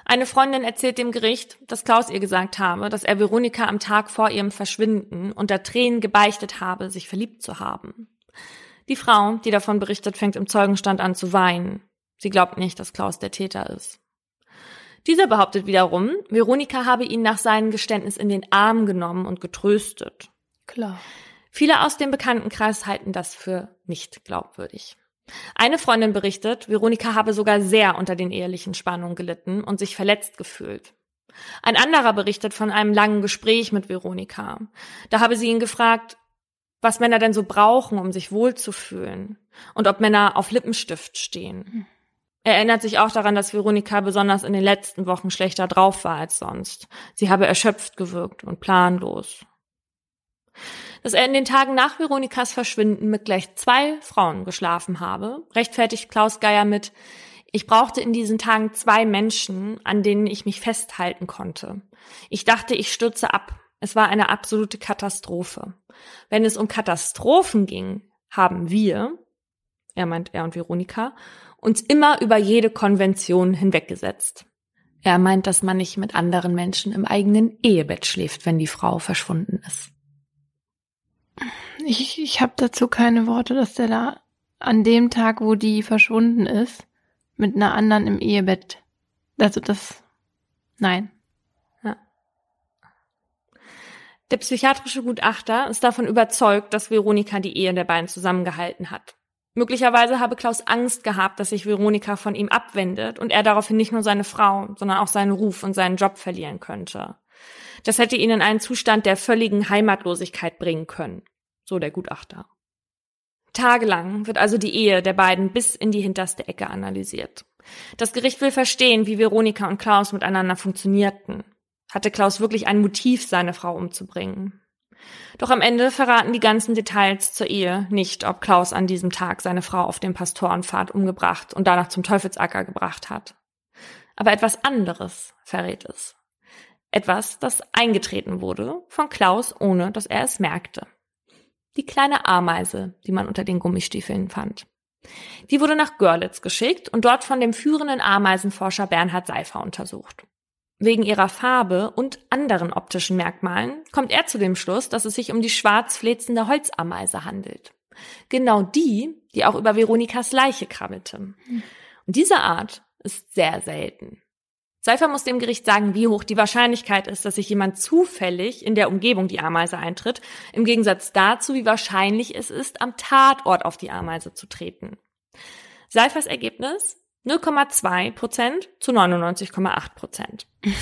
S2: Eine Freundin erzählt dem Gericht, dass Klaus ihr gesagt habe, dass er Veronika am Tag vor ihrem Verschwinden unter Tränen gebeichtet habe, sich verliebt zu haben. Die Frau, die davon berichtet, fängt im Zeugenstand an zu weinen. Sie glaubt nicht, dass Klaus der Täter ist. Dieser behauptet wiederum, Veronika habe ihn nach seinem Geständnis in den Arm genommen und getröstet.
S1: Klar.
S2: Viele aus dem Bekanntenkreis halten das für nicht glaubwürdig. Eine Freundin berichtet, Veronika habe sogar sehr unter den ehelichen Spannungen gelitten und sich verletzt gefühlt. Ein anderer berichtet von einem langen Gespräch mit Veronika. Da habe sie ihn gefragt, was Männer denn so brauchen, um sich wohlzufühlen und ob Männer auf Lippenstift stehen. Hm. Er erinnert sich auch daran, dass Veronika besonders in den letzten Wochen schlechter drauf war als sonst. Sie habe erschöpft gewirkt und planlos. Dass er in den Tagen nach Veronikas Verschwinden mit gleich zwei Frauen geschlafen habe, rechtfertigt Klaus Geier mit, ich brauchte in diesen Tagen zwei Menschen, an denen ich mich festhalten konnte. Ich dachte, ich stürze ab. Es war eine absolute Katastrophe. Wenn es um Katastrophen ging, haben wir, er meint er und Veronika, uns immer über jede Konvention hinweggesetzt. Er meint, dass man nicht mit anderen Menschen im eigenen Ehebett schläft, wenn die Frau verschwunden ist.
S1: Ich, ich habe dazu keine Worte, dass der da an dem Tag, wo die verschwunden ist, mit einer anderen im Ehebett. Also das. Nein. Ja.
S2: Der psychiatrische Gutachter ist davon überzeugt, dass Veronika die Ehe der beiden zusammengehalten hat. Möglicherweise habe Klaus Angst gehabt, dass sich Veronika von ihm abwendet und er daraufhin nicht nur seine Frau, sondern auch seinen Ruf und seinen Job verlieren könnte. Das hätte ihn in einen Zustand der völligen Heimatlosigkeit bringen können, so der Gutachter. Tagelang wird also die Ehe der beiden bis in die hinterste Ecke analysiert. Das Gericht will verstehen, wie Veronika und Klaus miteinander funktionierten. Hatte Klaus wirklich ein Motiv, seine Frau umzubringen? Doch am Ende verraten die ganzen Details zur Ehe nicht, ob Klaus an diesem Tag seine Frau auf dem Pastorenpfad umgebracht und danach zum Teufelsacker gebracht hat. Aber etwas anderes verrät es. Etwas, das eingetreten wurde von Klaus, ohne dass er es merkte. Die kleine Ameise, die man unter den Gummistiefeln fand. Die wurde nach Görlitz geschickt und dort von dem führenden Ameisenforscher Bernhard Seifer untersucht. Wegen ihrer Farbe und anderen optischen Merkmalen kommt er zu dem Schluss, dass es sich um die schwarz flitzende Holzameise handelt. Genau die, die auch über Veronikas Leiche krabbelte. Und diese Art ist sehr selten. Seifer muss dem Gericht sagen, wie hoch die Wahrscheinlichkeit ist, dass sich jemand zufällig in der Umgebung die Ameise eintritt, im Gegensatz dazu, wie wahrscheinlich es ist, am Tatort auf die Ameise zu treten. Seifers Ergebnis 0,2 Prozent zu 99,8 Prozent.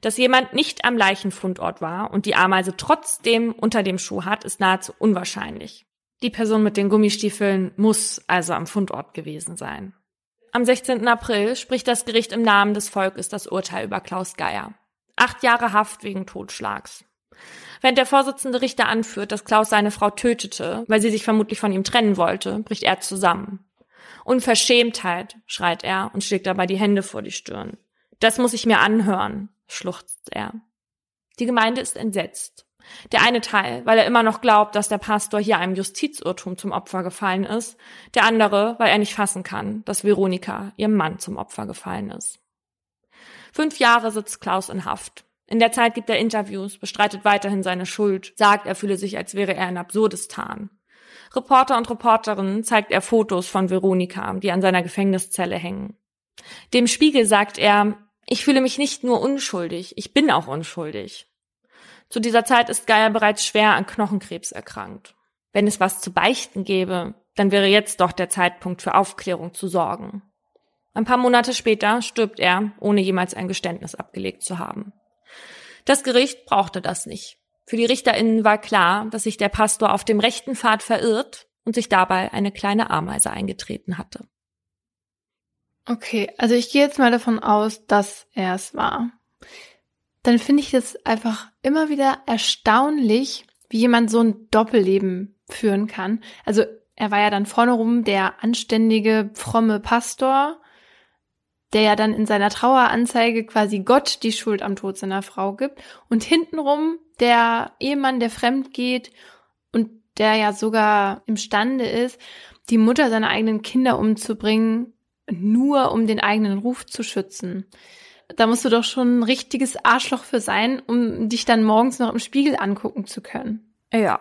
S2: Dass jemand nicht am Leichenfundort war und die Ameise trotzdem unter dem Schuh hat, ist nahezu unwahrscheinlich. Die Person mit den Gummistiefeln muss also am Fundort gewesen sein. Am 16. April spricht das Gericht im Namen des Volkes das Urteil über Klaus Geier. Acht Jahre Haft wegen Totschlags. Während der Vorsitzende Richter anführt, dass Klaus seine Frau tötete, weil sie sich vermutlich von ihm trennen wollte, bricht er zusammen. Unverschämtheit, schreit er und schlägt dabei die Hände vor die Stirn. Das muss ich mir anhören, schluchzt er. Die Gemeinde ist entsetzt. Der eine Teil, weil er immer noch glaubt, dass der Pastor hier einem Justizirrtum zum Opfer gefallen ist, der andere, weil er nicht fassen kann, dass Veronika ihrem Mann zum Opfer gefallen ist. Fünf Jahre sitzt Klaus in Haft. In der Zeit gibt er Interviews, bestreitet weiterhin seine Schuld, sagt, er fühle sich, als wäre er in Absurdistan. Reporter und Reporterinnen zeigt er Fotos von Veronika, die an seiner Gefängniszelle hängen. Dem Spiegel sagt er, ich fühle mich nicht nur unschuldig, ich bin auch unschuldig. Zu dieser Zeit ist Geier bereits schwer an Knochenkrebs erkrankt. Wenn es was zu beichten gäbe, dann wäre jetzt doch der Zeitpunkt für Aufklärung zu sorgen. Ein paar Monate später stirbt er, ohne jemals ein Geständnis abgelegt zu haben. Das Gericht brauchte das nicht. Für die RichterInnen war klar, dass sich der Pastor auf dem rechten Pfad verirrt und sich dabei eine kleine Ameise eingetreten hatte.
S1: Okay, also ich gehe jetzt mal davon aus, dass er es war dann finde ich es einfach immer wieder erstaunlich, wie jemand so ein Doppelleben führen kann. Also er war ja dann vorne rum der anständige, fromme Pastor, der ja dann in seiner Traueranzeige quasi Gott die Schuld am Tod seiner Frau gibt und hintenrum der Ehemann, der fremd geht und der ja sogar imstande ist, die Mutter seiner eigenen Kinder umzubringen, nur um den eigenen Ruf zu schützen da musst du doch schon ein richtiges Arschloch für sein, um dich dann morgens noch im Spiegel angucken zu können.
S2: Ja.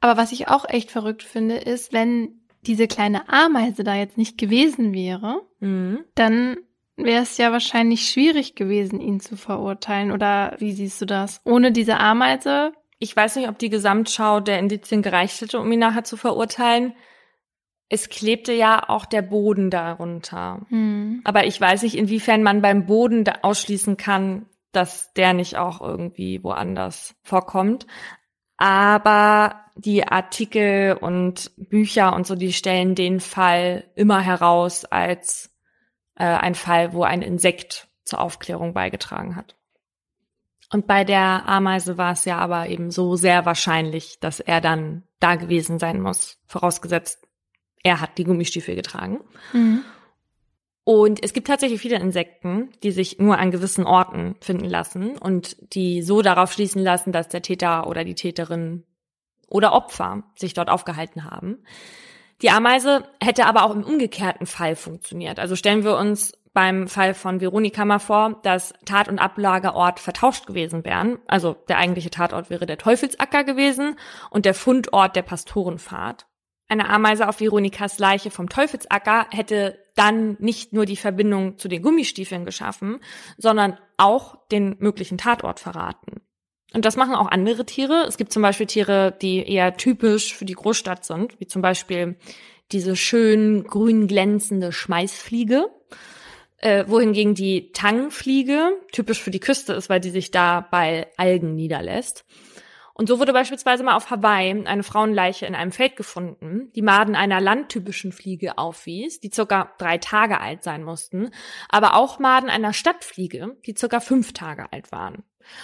S1: Aber was ich auch echt verrückt finde, ist, wenn diese kleine Ameise da jetzt nicht gewesen wäre, mhm. dann wäre es ja wahrscheinlich schwierig gewesen, ihn zu verurteilen. Oder wie siehst du das? Ohne diese Ameise?
S2: Ich weiß nicht, ob die Gesamtschau der Indizien gereicht hätte, um ihn nachher zu verurteilen es klebte ja auch der Boden darunter. Hm. Aber ich weiß nicht, inwiefern man beim Boden ausschließen kann, dass der nicht auch irgendwie woanders vorkommt. aber die Artikel und Bücher und so, die stellen den Fall immer heraus als äh, ein Fall, wo ein Insekt zur Aufklärung beigetragen hat. Und bei der Ameise war es ja aber eben so sehr wahrscheinlich, dass er dann da gewesen sein muss, vorausgesetzt, er hat die Gummistiefel getragen. Mhm. Und es gibt tatsächlich viele Insekten, die sich nur an gewissen Orten finden lassen und die so darauf schließen lassen, dass der Täter oder die Täterin oder Opfer sich dort aufgehalten haben. Die Ameise hätte aber auch im umgekehrten Fall funktioniert. Also stellen wir uns beim Fall von Veronika mal vor, dass Tat- und Ablagerort vertauscht gewesen wären. Also der eigentliche Tatort wäre der Teufelsacker gewesen und der Fundort der Pastorenfahrt. Eine Ameise auf Veronikas Leiche vom Teufelsacker hätte dann nicht nur die Verbindung zu den Gummistiefeln geschaffen, sondern auch den möglichen Tatort verraten. Und das machen auch andere Tiere. Es gibt zum Beispiel Tiere, die eher typisch für die Großstadt sind, wie zum Beispiel diese schön grün glänzende Schmeißfliege, äh, wohingegen die Tangfliege typisch für die Küste ist, weil die sich da bei Algen niederlässt. Und so wurde beispielsweise mal auf Hawaii eine Frauenleiche in einem Feld gefunden, die Maden einer landtypischen Fliege aufwies, die circa drei Tage alt sein mussten, aber auch Maden einer Stadtfliege, die circa fünf Tage alt waren.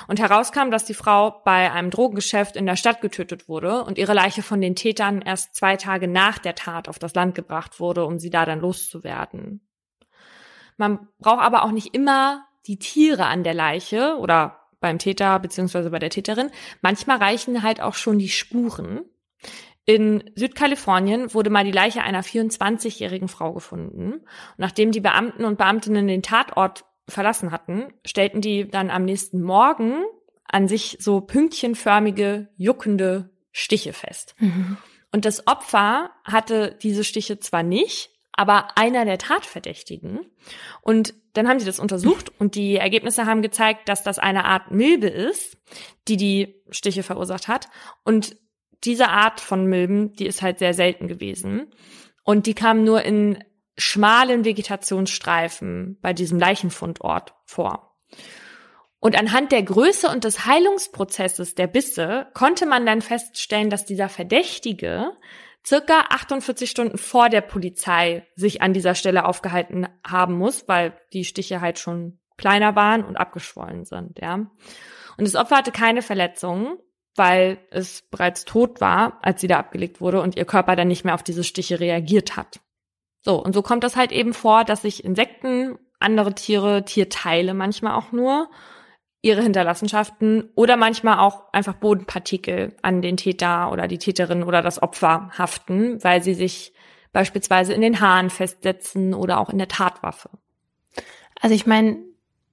S2: Und herauskam, dass die Frau bei einem Drogengeschäft in der Stadt getötet wurde und ihre Leiche von den Tätern erst zwei Tage nach der Tat auf das Land gebracht wurde, um sie da dann loszuwerden. Man braucht aber auch nicht immer die Tiere an der Leiche oder beim Täter beziehungsweise bei der Täterin. Manchmal reichen halt auch schon die Spuren. In Südkalifornien wurde mal die Leiche einer 24-jährigen Frau gefunden. Und nachdem die Beamten und Beamtinnen den Tatort verlassen hatten, stellten die dann am nächsten Morgen an sich so pünktchenförmige, juckende Stiche fest. Mhm. Und das Opfer hatte diese Stiche zwar nicht, aber einer der Tatverdächtigen. Und dann haben sie das untersucht und die Ergebnisse haben gezeigt, dass das eine Art Milbe ist, die die Stiche verursacht hat. Und diese Art von Milben, die ist halt sehr selten gewesen. Und die kam nur in schmalen Vegetationsstreifen bei diesem Leichenfundort vor. Und anhand der Größe und des Heilungsprozesses der Bisse konnte man dann feststellen, dass dieser Verdächtige circa 48 Stunden vor der Polizei sich an dieser Stelle aufgehalten haben muss, weil die Stiche halt schon kleiner waren und abgeschwollen sind, ja. Und das Opfer hatte keine Verletzungen, weil es bereits tot war, als sie da abgelegt wurde und ihr Körper dann nicht mehr auf diese Stiche reagiert hat. So, und so kommt das halt eben vor, dass sich Insekten, andere Tiere, Tierteile manchmal auch nur, ihre Hinterlassenschaften oder manchmal auch einfach Bodenpartikel an den Täter oder die Täterin oder das Opfer haften, weil sie sich beispielsweise in den Haaren festsetzen oder auch in der Tatwaffe.
S1: Also ich meine,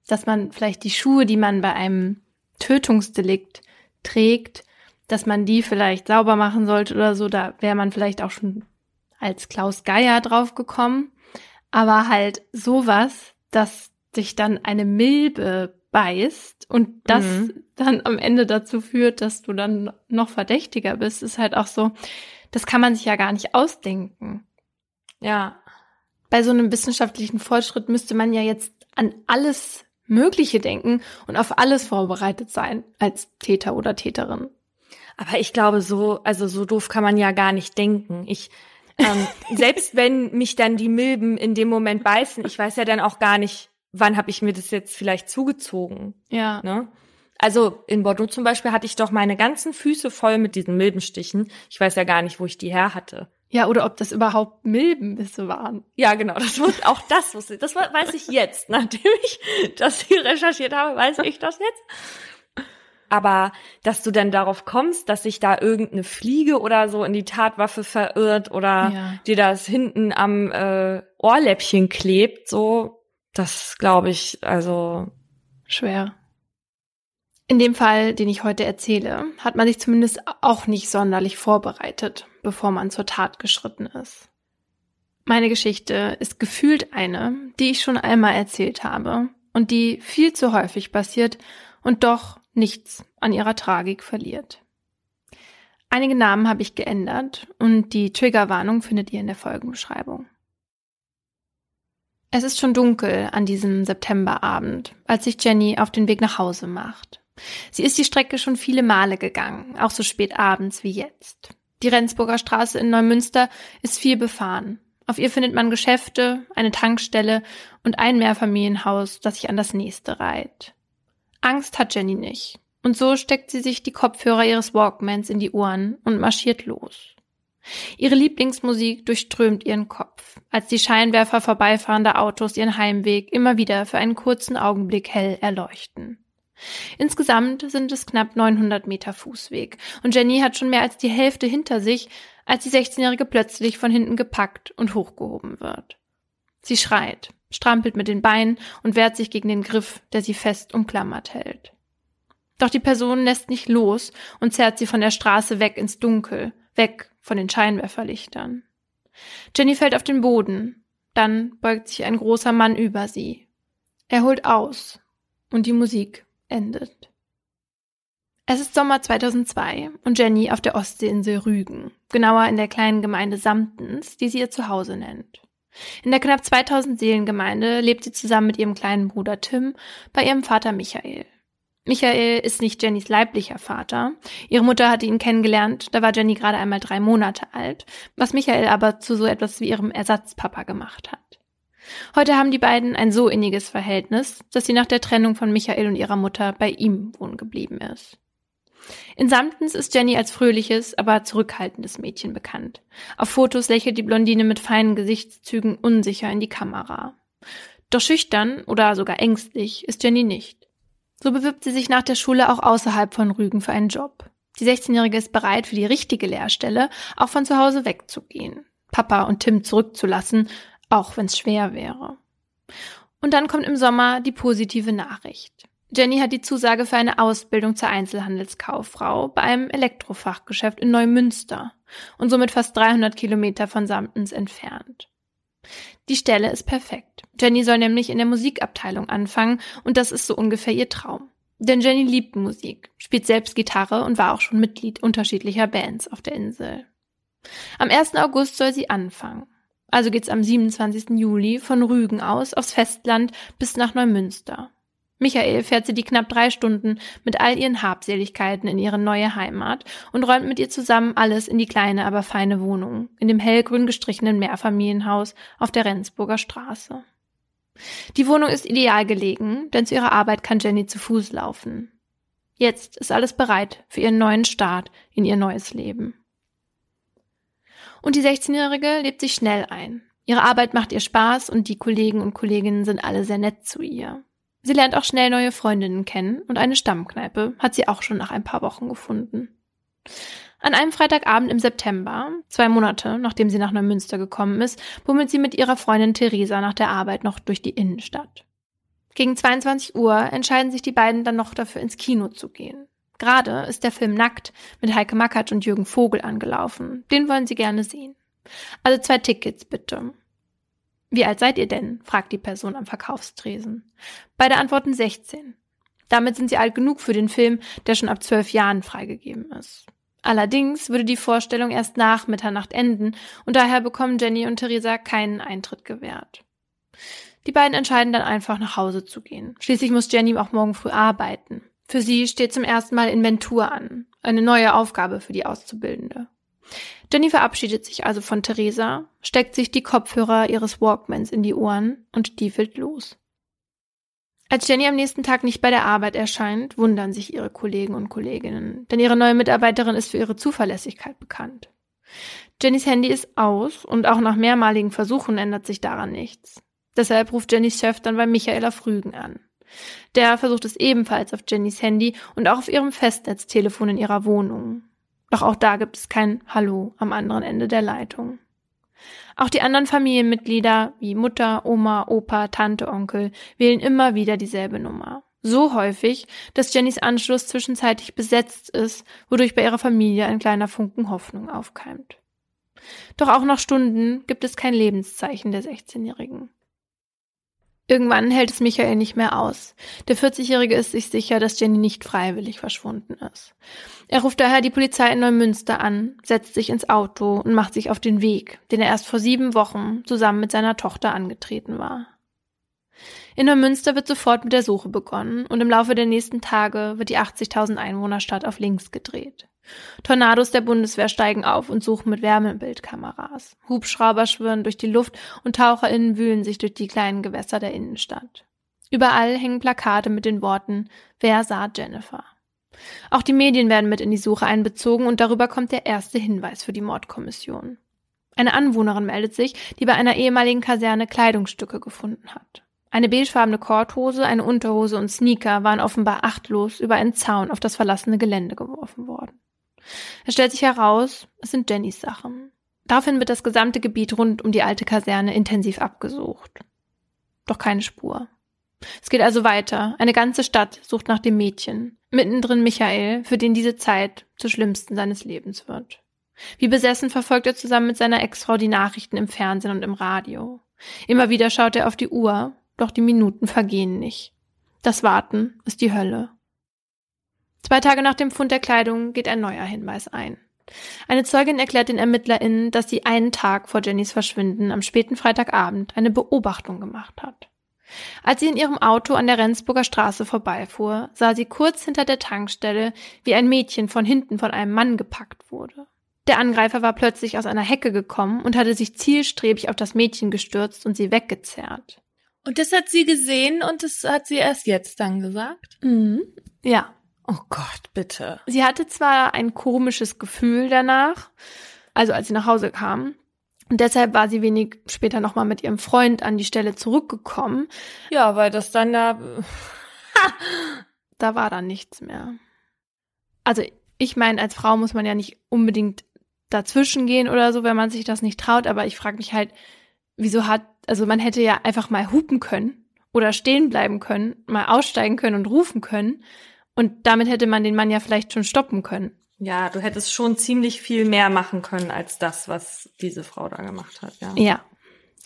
S1: dass man vielleicht die Schuhe, die man bei einem Tötungsdelikt trägt, dass man die vielleicht sauber machen sollte oder so, da wäre man vielleicht auch schon als Klaus Geier draufgekommen. Aber halt sowas, dass sich dann eine Milbe beißt und das mhm. dann am Ende dazu führt, dass du dann noch verdächtiger bist, ist halt auch so, das kann man sich ja gar nicht ausdenken.
S2: Ja.
S1: Bei so einem wissenschaftlichen Fortschritt müsste man ja jetzt an alles Mögliche denken und auf alles vorbereitet sein als Täter oder Täterin.
S2: Aber ich glaube, so, also so doof kann man ja gar nicht denken. Ich, ähm, selbst wenn mich dann die Milben in dem Moment beißen, ich weiß ja dann auch gar nicht, wann habe ich mir das jetzt vielleicht zugezogen?
S1: Ja.
S2: Ne? Also in Bordeaux zum Beispiel hatte ich doch meine ganzen Füße voll mit diesen Milbenstichen. Ich weiß ja gar nicht, wo ich die her hatte.
S1: Ja, oder ob das überhaupt Milbenbisse waren.
S2: Ja, genau. Das wusste, auch das wusste ich. Das weiß ich jetzt. Nachdem ich das hier recherchiert habe, weiß ich das jetzt. Aber dass du dann darauf kommst, dass sich da irgendeine Fliege oder so in die Tatwaffe verirrt oder ja. dir das hinten am äh, Ohrläppchen klebt, so das glaube ich, also
S1: schwer. In dem Fall, den ich heute erzähle, hat man sich zumindest auch nicht sonderlich vorbereitet, bevor man zur Tat geschritten ist. Meine Geschichte ist gefühlt eine, die ich schon einmal erzählt habe und die viel zu häufig passiert und doch nichts an ihrer Tragik verliert. Einige Namen habe ich geändert und die Triggerwarnung findet ihr in der Folgenbeschreibung. Es ist schon dunkel an diesem Septemberabend, als sich Jenny auf den Weg nach Hause macht. Sie ist die Strecke schon viele Male gegangen, auch so spät abends wie jetzt. Die Rendsburger Straße in Neumünster ist viel befahren. Auf ihr findet man Geschäfte, eine Tankstelle und ein Mehrfamilienhaus, das sich an das nächste reiht. Angst hat Jenny nicht. Und so steckt sie sich die Kopfhörer ihres Walkmans in die Ohren und marschiert los. Ihre Lieblingsmusik durchströmt ihren Kopf, als die Scheinwerfer vorbeifahrender Autos ihren Heimweg immer wieder für einen kurzen Augenblick hell erleuchten. Insgesamt sind es knapp 900 Meter Fußweg und Jenny hat schon mehr als die Hälfte hinter sich, als die 16-Jährige plötzlich von hinten gepackt und hochgehoben wird. Sie schreit, strampelt mit den Beinen und wehrt sich gegen den Griff, der sie fest umklammert hält. Doch die Person lässt nicht los und zerrt sie von der Straße weg ins Dunkel, weg von den Scheinwerferlichtern. Jenny fällt auf den Boden. Dann beugt sich ein großer Mann über sie. Er holt aus und die Musik endet. Es ist Sommer 2002 und Jenny auf der Ostseeinsel Rügen, genauer in der kleinen Gemeinde Samtens, die sie ihr Zuhause nennt. In der knapp 2000 Seelengemeinde lebt sie zusammen mit ihrem kleinen Bruder Tim bei ihrem Vater Michael. Michael ist nicht Jennys leiblicher Vater. Ihre Mutter hatte ihn kennengelernt, da war Jenny gerade einmal drei Monate alt, was Michael aber zu so etwas wie ihrem Ersatzpapa gemacht hat. Heute haben die beiden ein so inniges Verhältnis, dass sie nach der Trennung von Michael und ihrer Mutter bei ihm wohnen geblieben ist. In Samtens ist Jenny als fröhliches, aber zurückhaltendes Mädchen bekannt. Auf Fotos lächelt die Blondine mit feinen Gesichtszügen unsicher in die Kamera. Doch schüchtern oder sogar ängstlich ist Jenny nicht. So bewirbt sie sich nach der Schule auch außerhalb von Rügen für einen Job. Die 16-Jährige ist bereit, für die richtige Lehrstelle auch von zu Hause wegzugehen, Papa und Tim zurückzulassen, auch wenn es schwer wäre. Und dann kommt im Sommer die positive Nachricht. Jenny hat die Zusage für eine Ausbildung zur Einzelhandelskauffrau bei einem Elektrofachgeschäft in Neumünster und somit fast 300 Kilometer von Samtens entfernt. Die Stelle ist perfekt. Jenny soll nämlich in der Musikabteilung anfangen und das ist so ungefähr ihr Traum. Denn Jenny liebt Musik, spielt selbst Gitarre und war auch schon Mitglied unterschiedlicher Bands auf der Insel. Am 1. August soll sie anfangen. Also geht's am 27. Juli von Rügen aus aufs Festland bis nach Neumünster. Michael fährt sie die knapp drei Stunden mit all ihren Habseligkeiten in ihre neue Heimat und räumt mit ihr zusammen alles in die kleine, aber feine Wohnung, in dem hellgrün gestrichenen Mehrfamilienhaus auf der Rendsburger Straße. Die Wohnung ist ideal gelegen, denn zu ihrer Arbeit kann Jenny zu Fuß laufen. Jetzt ist alles bereit für ihren neuen Start in ihr neues Leben. Und die 16-Jährige lebt sich schnell ein. Ihre Arbeit macht ihr Spaß und die Kollegen und Kolleginnen sind alle sehr nett zu ihr. Sie lernt auch schnell neue Freundinnen kennen und eine Stammkneipe hat sie auch schon nach ein paar Wochen gefunden. An einem Freitagabend im September, zwei Monate nachdem sie nach Neumünster gekommen ist, bummelt sie mit ihrer Freundin Theresa nach der Arbeit noch durch die Innenstadt. Gegen 22 Uhr entscheiden sich die beiden dann noch dafür ins Kino zu gehen. Gerade ist der Film Nackt mit Heike Mackert und Jürgen Vogel angelaufen. Den wollen sie gerne sehen. Also zwei Tickets bitte. Wie alt seid ihr denn? fragt die Person am Verkaufstresen. Beide antworten 16. Damit sind sie alt genug für den Film, der schon ab zwölf Jahren freigegeben ist. Allerdings würde die Vorstellung erst nach Mitternacht enden und daher bekommen Jenny und Theresa keinen Eintritt gewährt. Die beiden entscheiden dann einfach nach Hause zu gehen. Schließlich muss Jenny auch morgen früh arbeiten. Für sie steht zum ersten Mal Inventur an, eine neue Aufgabe für die Auszubildende. Jenny verabschiedet sich also von Theresa, steckt sich die Kopfhörer ihres Walkmans in die Ohren und diefelt los. Als Jenny am nächsten Tag nicht bei der Arbeit erscheint, wundern sich ihre Kollegen und Kolleginnen, denn ihre neue Mitarbeiterin ist für ihre Zuverlässigkeit bekannt. Jennys Handy ist aus und auch nach mehrmaligen Versuchen ändert sich daran nichts. Deshalb ruft Jennys Chef dann bei Michaela Frügen an. Der versucht es ebenfalls auf Jennys Handy und auch auf ihrem Festnetztelefon in ihrer Wohnung. Doch auch da gibt es kein Hallo am anderen Ende der Leitung. Auch die anderen Familienmitglieder wie Mutter, Oma, Opa, Tante, Onkel wählen immer wieder dieselbe Nummer. So häufig, dass Jennys Anschluss zwischenzeitlich besetzt ist, wodurch bei ihrer Familie ein kleiner Funken Hoffnung aufkeimt. Doch auch nach Stunden gibt es kein Lebenszeichen der 16-Jährigen. Irgendwann hält es Michael nicht mehr aus. Der 40-Jährige ist sich sicher, dass Jenny nicht freiwillig verschwunden ist. Er ruft daher die Polizei in Neumünster an, setzt sich ins Auto und macht sich auf den Weg, den er erst vor sieben Wochen zusammen mit seiner Tochter angetreten war. In Neumünster wird sofort mit der Suche begonnen und im Laufe der nächsten Tage wird die 80.000 Einwohnerstadt auf links gedreht. Tornados der Bundeswehr steigen auf und suchen mit Wärmebildkameras. Hubschrauber schwirren durch die Luft und TaucherInnen wühlen sich durch die kleinen Gewässer der Innenstadt. Überall hängen Plakate mit den Worten Wer sah Jennifer? Auch die Medien werden mit in die Suche einbezogen und darüber kommt der erste Hinweis für die Mordkommission. Eine Anwohnerin meldet sich, die bei einer ehemaligen Kaserne Kleidungsstücke gefunden hat. Eine beigefarbene Korthose, eine Unterhose und Sneaker waren offenbar achtlos über einen Zaun auf das verlassene Gelände geworfen worden. Es stellt sich heraus, es sind Jennys Sachen. Daraufhin wird das gesamte Gebiet rund um die alte Kaserne intensiv abgesucht. Doch keine Spur. Es geht also weiter. Eine ganze Stadt sucht nach dem Mädchen. Mittendrin Michael, für den diese Zeit zur schlimmsten seines Lebens wird. Wie besessen verfolgt er zusammen mit seiner Ex-Frau die Nachrichten im Fernsehen und im Radio. Immer wieder schaut er auf die Uhr, doch die Minuten vergehen nicht. Das Warten ist die Hölle. Zwei Tage nach dem Fund der Kleidung geht ein neuer Hinweis ein. Eine Zeugin erklärt den ErmittlerInnen, dass sie einen Tag vor Jennys Verschwinden am späten Freitagabend eine Beobachtung gemacht hat. Als sie in ihrem Auto an der Rendsburger Straße vorbeifuhr, sah sie kurz hinter der Tankstelle, wie ein Mädchen von hinten von einem Mann gepackt wurde. Der Angreifer war plötzlich aus einer Hecke gekommen und hatte sich zielstrebig auf das Mädchen gestürzt und sie weggezerrt.
S2: Und das hat sie gesehen und das hat sie erst jetzt dann gesagt?
S1: Mhm. Ja.
S2: Oh Gott, bitte.
S1: Sie hatte zwar ein komisches Gefühl danach, also als sie nach Hause kam, und deshalb war sie wenig später nochmal mit ihrem Freund an die Stelle zurückgekommen.
S2: Ja, weil das dann da.
S1: da war dann nichts mehr. Also, ich meine, als Frau muss man ja nicht unbedingt dazwischen gehen oder so, wenn man sich das nicht traut, aber ich frage mich halt, wieso hat, also man hätte ja einfach mal hupen können oder stehen bleiben können, mal aussteigen können und rufen können. Und damit hätte man den Mann ja vielleicht schon stoppen können.
S2: Ja, du hättest schon ziemlich viel mehr machen können als das, was diese Frau da gemacht hat, ja.
S1: Ja,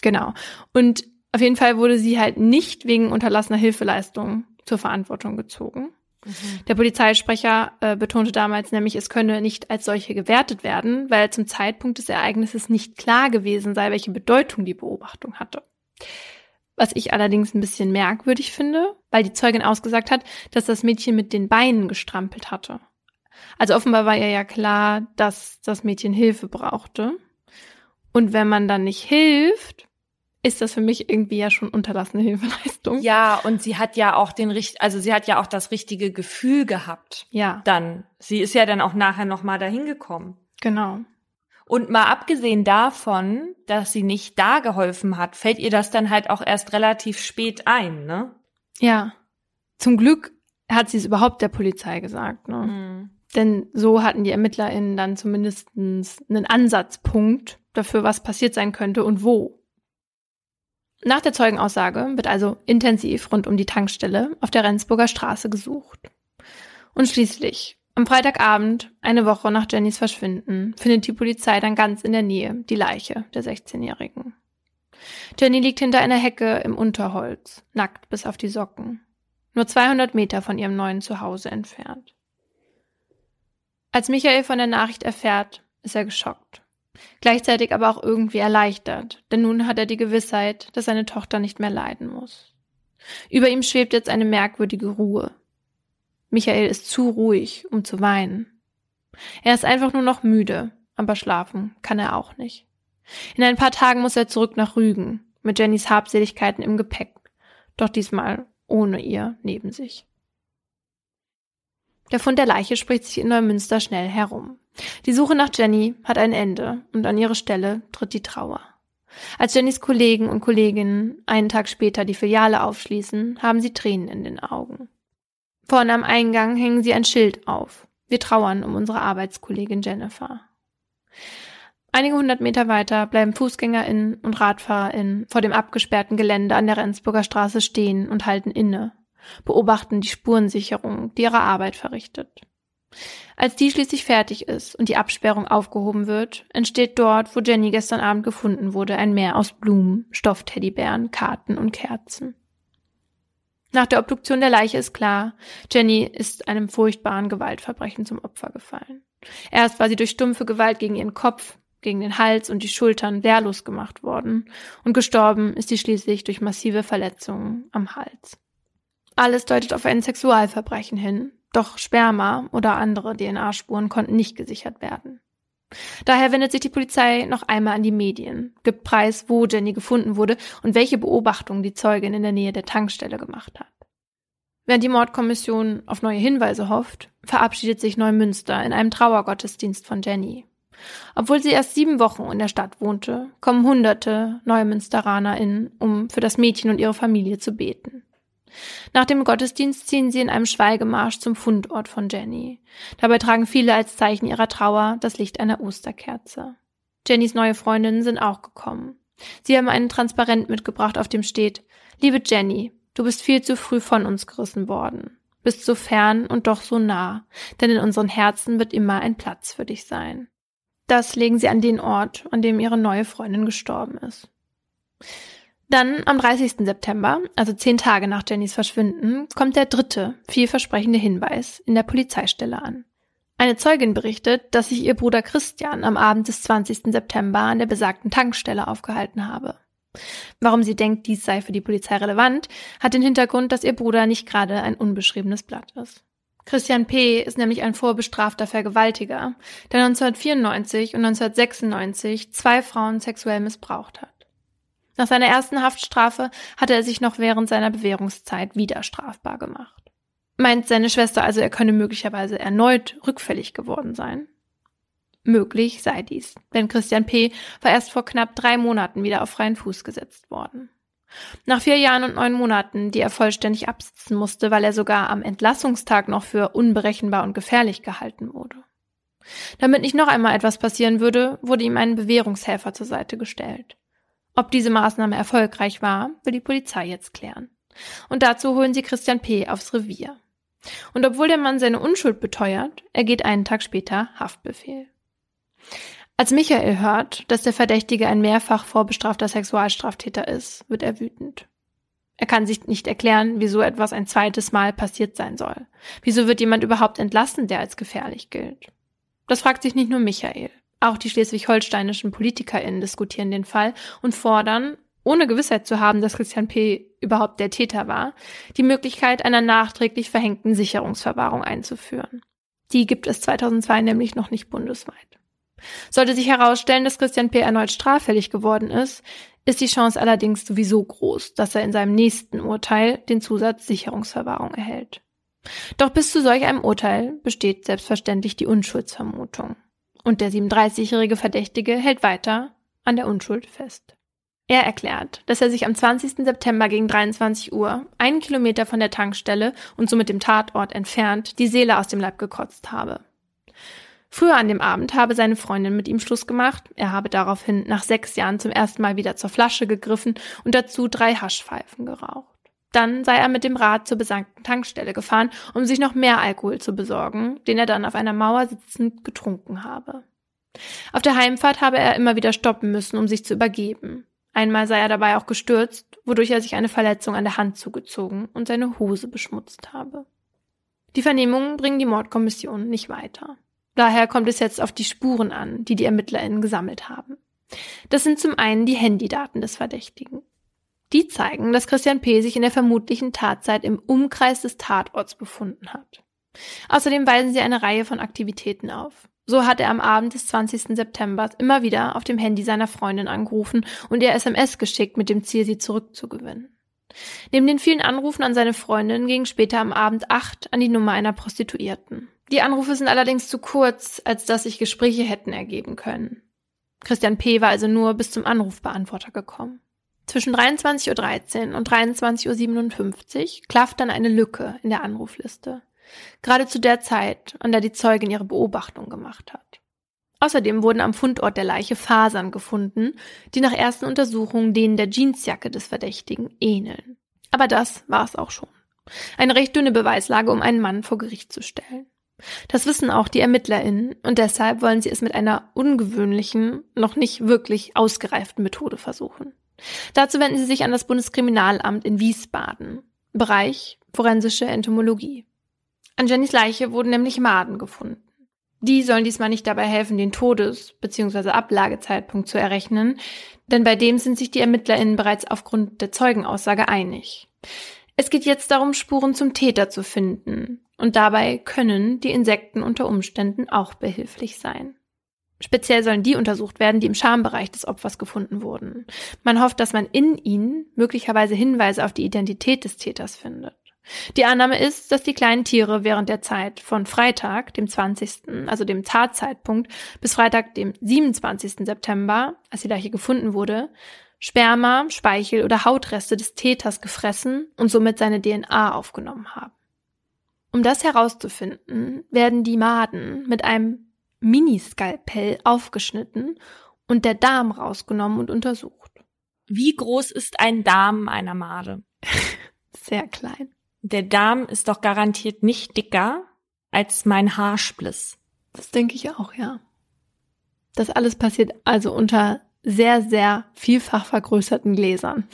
S1: genau. Und auf jeden Fall wurde sie halt nicht wegen unterlassener Hilfeleistung zur Verantwortung gezogen. Mhm. Der Polizeisprecher äh, betonte damals nämlich, es könne nicht als solche gewertet werden, weil zum Zeitpunkt des Ereignisses nicht klar gewesen sei, welche Bedeutung die Beobachtung hatte. Was ich allerdings ein bisschen merkwürdig finde, weil die Zeugin ausgesagt hat, dass das Mädchen mit den Beinen gestrampelt hatte. Also offenbar war ihr ja klar, dass das Mädchen Hilfe brauchte. Und wenn man dann nicht hilft, ist das für mich irgendwie ja schon unterlassene Hilfeleistung.
S2: Ja, und sie hat ja auch den richt also sie hat ja auch das richtige Gefühl gehabt.
S1: Ja.
S2: Dann. Sie ist ja dann auch nachher nochmal dahin gekommen.
S1: Genau.
S2: Und mal abgesehen davon, dass sie nicht da geholfen hat, fällt ihr das dann halt auch erst relativ spät ein, ne?
S1: Ja. Zum Glück hat sie es überhaupt der Polizei gesagt, ne? Mhm. Denn so hatten die ErmittlerInnen dann zumindest einen Ansatzpunkt dafür, was passiert sein könnte und wo. Nach der Zeugenaussage wird also intensiv rund um die Tankstelle auf der Rendsburger Straße gesucht. Und schließlich am Freitagabend, eine Woche nach Jennys Verschwinden, findet die Polizei dann ganz in der Nähe die Leiche der 16-Jährigen. Jenny liegt hinter einer Hecke im Unterholz, nackt bis auf die Socken, nur 200 Meter von ihrem neuen Zuhause entfernt. Als Michael von der Nachricht erfährt, ist er geschockt. Gleichzeitig aber auch irgendwie erleichtert, denn nun hat er die Gewissheit, dass seine Tochter nicht mehr leiden muss. Über ihm schwebt jetzt eine merkwürdige Ruhe, Michael ist zu ruhig, um zu weinen. Er ist einfach nur noch müde, aber schlafen kann er auch nicht. In ein paar Tagen muss er zurück nach Rügen, mit Jennys Habseligkeiten im Gepäck, doch diesmal ohne ihr neben sich. Der Fund der Leiche spricht sich in Neumünster schnell herum. Die Suche nach Jenny hat ein Ende und an ihre Stelle tritt die Trauer. Als Jennys Kollegen und Kolleginnen einen Tag später die Filiale aufschließen, haben sie Tränen in den Augen. Vorne am Eingang hängen sie ein Schild auf. Wir trauern um unsere Arbeitskollegin Jennifer. Einige hundert Meter weiter bleiben FußgängerInnen und RadfahrerInnen vor dem abgesperrten Gelände an der Rendsburger Straße stehen und halten inne, beobachten die Spurensicherung, die ihre Arbeit verrichtet. Als die schließlich fertig ist und die Absperrung aufgehoben wird, entsteht dort, wo Jenny gestern Abend gefunden wurde, ein Meer aus Blumen, Stoffteddybären, Karten und Kerzen. Nach der Obduktion der Leiche ist klar, Jenny ist einem furchtbaren Gewaltverbrechen zum Opfer gefallen. Erst war sie durch stumpfe Gewalt gegen ihren Kopf, gegen den Hals und die Schultern wehrlos gemacht worden und gestorben ist sie schließlich durch massive Verletzungen am Hals. Alles deutet auf ein Sexualverbrechen hin, doch Sperma oder andere DNA-Spuren konnten nicht gesichert werden. Daher wendet sich die Polizei noch einmal an die Medien, gibt preis, wo Jenny gefunden wurde und welche Beobachtungen die Zeugin in der Nähe der Tankstelle gemacht hat. Während die Mordkommission auf neue Hinweise hofft, verabschiedet sich Neumünster in einem Trauergottesdienst von Jenny. Obwohl sie erst sieben Wochen in der Stadt wohnte, kommen hunderte NeumünsteranerInnen, um für das Mädchen und ihre Familie zu beten. Nach dem Gottesdienst ziehen sie in einem Schweigemarsch zum Fundort von Jenny. Dabei tragen viele als Zeichen ihrer Trauer das Licht einer Osterkerze. Jennys neue Freundinnen sind auch gekommen. Sie haben einen Transparent mitgebracht, auf dem steht, Liebe Jenny, du bist viel zu früh von uns gerissen worden. Bist so fern und doch so nah, denn in unseren Herzen wird immer ein Platz für dich sein. Das legen sie an den Ort, an dem ihre neue Freundin gestorben ist. Dann am 30. September, also zehn Tage nach Jennys Verschwinden, kommt der dritte, vielversprechende Hinweis in der Polizeistelle an. Eine Zeugin berichtet, dass sich ihr Bruder Christian am Abend des 20. September an der besagten Tankstelle aufgehalten habe. Warum sie denkt, dies sei für die Polizei relevant, hat den Hintergrund, dass ihr Bruder nicht gerade ein unbeschriebenes Blatt ist. Christian P. ist nämlich ein vorbestrafter Vergewaltiger, der 1994 und 1996 zwei Frauen sexuell missbraucht hat. Nach seiner ersten Haftstrafe hatte er sich noch während seiner Bewährungszeit wieder strafbar gemacht. Meint seine Schwester also, er könne möglicherweise erneut rückfällig geworden sein? Möglich sei dies, denn Christian P. war erst vor knapp drei Monaten wieder auf freien Fuß gesetzt worden. Nach vier Jahren und neun Monaten, die er vollständig absitzen musste, weil er sogar am Entlassungstag noch für unberechenbar und gefährlich gehalten wurde. Damit nicht noch einmal etwas passieren würde, wurde ihm ein Bewährungshelfer zur Seite gestellt. Ob diese Maßnahme erfolgreich war, will die Polizei jetzt klären. Und dazu holen sie Christian P. aufs Revier. Und obwohl der Mann seine Unschuld beteuert, ergeht einen Tag später Haftbefehl. Als Michael hört, dass der Verdächtige ein mehrfach vorbestrafter Sexualstraftäter ist, wird er wütend. Er kann sich nicht erklären, wieso etwas ein zweites Mal passiert sein soll. Wieso wird jemand überhaupt entlassen, der als gefährlich gilt? Das fragt sich nicht nur Michael. Auch die schleswig-holsteinischen PolitikerInnen diskutieren den Fall und fordern, ohne Gewissheit zu haben, dass Christian P. überhaupt der Täter war, die Möglichkeit einer nachträglich verhängten Sicherungsverwahrung einzuführen. Die gibt es 2002 nämlich noch nicht bundesweit. Sollte sich herausstellen, dass Christian P. erneut straffällig geworden ist, ist die Chance allerdings sowieso groß, dass er in seinem nächsten Urteil den Zusatz Sicherungsverwahrung erhält. Doch bis zu solch einem Urteil besteht selbstverständlich die Unschuldsvermutung. Und der 37-jährige Verdächtige hält weiter an der Unschuld fest. Er erklärt, dass er sich am 20. September gegen 23 Uhr einen Kilometer von der Tankstelle und somit dem Tatort entfernt die Seele aus dem Leib gekotzt habe. Früher an dem Abend habe seine Freundin mit ihm Schluss gemacht. Er habe daraufhin nach sechs Jahren zum ersten Mal wieder zur Flasche gegriffen und dazu drei Haschpfeifen geraucht. Dann sei er mit dem Rad zur besagten Tankstelle gefahren, um sich noch mehr Alkohol zu besorgen, den er dann auf einer Mauer sitzend getrunken habe. Auf der Heimfahrt habe er immer wieder stoppen müssen, um sich zu übergeben. Einmal sei er dabei auch gestürzt, wodurch er sich eine Verletzung an der Hand zugezogen und seine Hose beschmutzt habe. Die Vernehmungen bringen die Mordkommission nicht weiter. Daher kommt es jetzt auf die Spuren an, die die ErmittlerInnen gesammelt haben. Das sind zum einen die Handydaten des Verdächtigen. Die zeigen, dass Christian P. sich in der vermutlichen Tatzeit im Umkreis des Tatorts befunden hat. Außerdem weisen sie eine Reihe von Aktivitäten auf. So hat er am Abend des 20. September immer wieder auf dem Handy seiner Freundin angerufen und ihr SMS geschickt mit dem Ziel, sie zurückzugewinnen. Neben den vielen Anrufen an seine Freundin ging später am Abend acht an die Nummer einer Prostituierten. Die Anrufe sind allerdings zu kurz, als dass sich Gespräche hätten ergeben können. Christian P. war also nur bis zum Anrufbeantworter gekommen. Zwischen 23.13 Uhr und 23.57 Uhr klafft dann eine Lücke in der Anrufliste. Gerade zu der Zeit, an der die Zeugin ihre Beobachtung gemacht hat. Außerdem wurden am Fundort der Leiche Fasern gefunden, die nach ersten Untersuchungen denen der Jeansjacke des Verdächtigen ähneln. Aber das war es auch schon. Eine recht dünne Beweislage, um einen Mann vor Gericht zu stellen. Das wissen auch die ErmittlerInnen und deshalb wollen sie es mit einer ungewöhnlichen, noch nicht wirklich ausgereiften Methode versuchen. Dazu wenden sie sich an das Bundeskriminalamt in Wiesbaden, Bereich forensische Entomologie. An Jennys Leiche wurden nämlich Maden gefunden. Die sollen diesmal nicht dabei helfen, den Todes- bzw. Ablagezeitpunkt zu errechnen, denn bei dem sind sich die ErmittlerInnen bereits aufgrund der Zeugenaussage einig. Es geht jetzt darum, Spuren zum Täter zu finden. Und dabei können die Insekten unter Umständen auch behilflich sein. Speziell sollen die untersucht werden, die im Schambereich des Opfers gefunden wurden. Man hofft, dass man in ihnen möglicherweise Hinweise auf die Identität des Täters findet. Die Annahme ist, dass die kleinen Tiere während der Zeit von Freitag, dem 20., also dem Tatzeitpunkt, bis Freitag, dem 27. September, als die Leiche gefunden wurde, Sperma, Speichel oder Hautreste des Täters gefressen und somit seine DNA aufgenommen haben. Um das herauszufinden, werden die Maden mit einem Miniskalpell aufgeschnitten und der Darm rausgenommen und untersucht.
S2: Wie groß ist ein Darm einer Made?
S1: Sehr klein.
S2: Der Darm ist doch garantiert nicht dicker als mein Haarspliss.
S1: Das denke ich auch, ja. Das alles passiert also unter sehr, sehr vielfach vergrößerten Gläsern.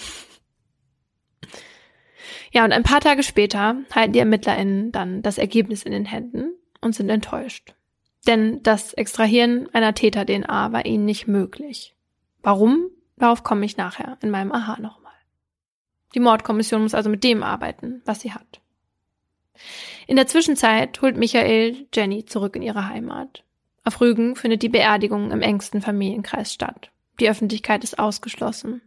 S1: Ja, und ein paar Tage später halten die ErmittlerInnen dann das Ergebnis in den Händen und sind enttäuscht. Denn das Extrahieren einer Täter-DNA war ihnen nicht möglich. Warum? Darauf komme ich nachher in meinem Aha nochmal. Die Mordkommission muss also mit dem arbeiten, was sie hat. In der Zwischenzeit holt Michael Jenny zurück in ihre Heimat. Auf Rügen findet die Beerdigung im engsten Familienkreis statt. Die Öffentlichkeit ist ausgeschlossen.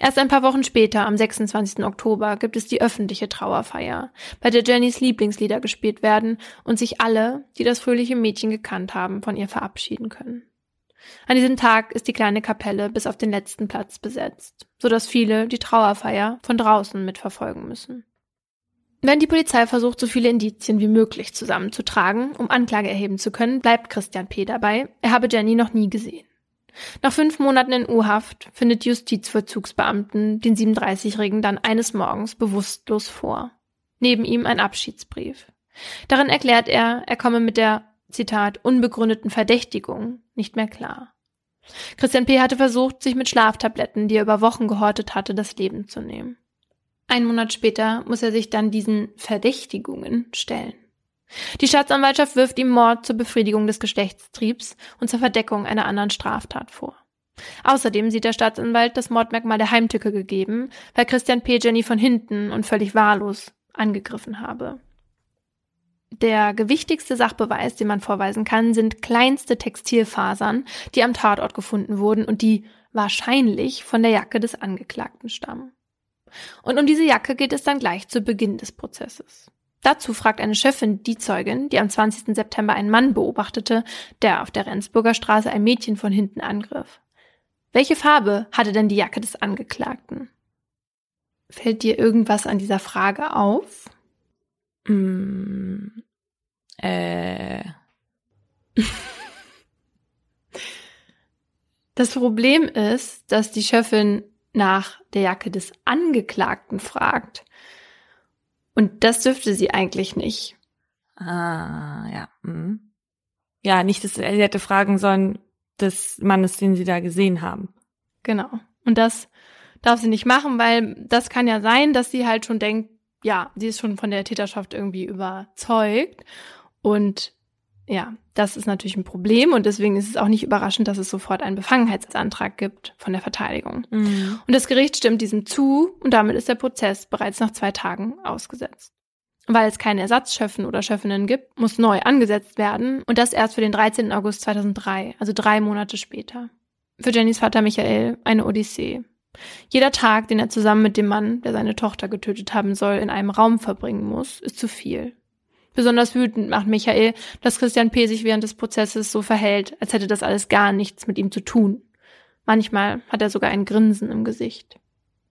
S1: Erst ein paar Wochen später, am 26. Oktober, gibt es die öffentliche Trauerfeier, bei der Jennys Lieblingslieder gespielt werden und sich alle, die das fröhliche Mädchen gekannt haben, von ihr verabschieden können. An diesem Tag ist die kleine Kapelle bis auf den letzten Platz besetzt, so dass viele die Trauerfeier von draußen mitverfolgen müssen. Wenn die Polizei versucht, so viele Indizien wie möglich zusammenzutragen, um Anklage erheben zu können, bleibt Christian P. dabei, er habe Jenny noch nie gesehen. Nach fünf Monaten in U-Haft findet Justizvollzugsbeamten den 37-Jährigen dann eines Morgens bewusstlos vor. Neben ihm ein Abschiedsbrief. Darin erklärt er, er komme mit der, Zitat, unbegründeten Verdächtigung nicht mehr klar. Christian P. hatte versucht, sich mit Schlaftabletten, die er über Wochen gehortet hatte, das Leben zu nehmen. Ein Monat später muss er sich dann diesen Verdächtigungen stellen. Die Staatsanwaltschaft wirft ihm Mord zur Befriedigung des Geschlechtstriebs und zur Verdeckung einer anderen Straftat vor. Außerdem sieht der Staatsanwalt das Mordmerkmal der Heimtücke gegeben, weil Christian P. Jenny von hinten und völlig wahllos angegriffen habe. Der gewichtigste Sachbeweis, den man vorweisen kann, sind kleinste Textilfasern, die am Tatort gefunden wurden und die wahrscheinlich von der Jacke des Angeklagten stammen. Und um diese Jacke geht es dann gleich zu Beginn des Prozesses. Dazu fragt eine Chefin die Zeugin, die am 20. September einen Mann beobachtete, der auf der Rendsburger Straße ein Mädchen von hinten angriff. Welche Farbe hatte denn die Jacke des Angeklagten? Fällt dir irgendwas an dieser Frage auf?
S2: Mm, äh.
S1: Das Problem ist, dass die Chefin nach der Jacke des Angeklagten fragt. Und das dürfte sie eigentlich nicht.
S2: Ah, ja. Mhm. Ja, nicht, dass sie hätte fragen sollen des Mannes, den sie da gesehen haben.
S1: Genau. Und das darf sie nicht machen, weil das kann ja sein, dass sie halt schon denkt, ja, sie ist schon von der Täterschaft irgendwie überzeugt. Und ja, das ist natürlich ein Problem und deswegen ist es auch nicht überraschend, dass es sofort einen Befangenheitsantrag gibt von der Verteidigung. Mhm. Und das Gericht stimmt diesem zu und damit ist der Prozess bereits nach zwei Tagen ausgesetzt. Weil es keine Ersatzschöffen oder Schöffinnen gibt, muss neu angesetzt werden und das erst für den 13. August 2003, also drei Monate später. Für Jennys Vater Michael eine Odyssee. Jeder Tag, den er zusammen mit dem Mann, der seine Tochter getötet haben soll, in einem Raum verbringen muss, ist zu viel. Besonders wütend macht Michael, dass Christian P. sich während des Prozesses so verhält, als hätte das alles gar nichts mit ihm zu tun. Manchmal hat er sogar ein Grinsen im Gesicht.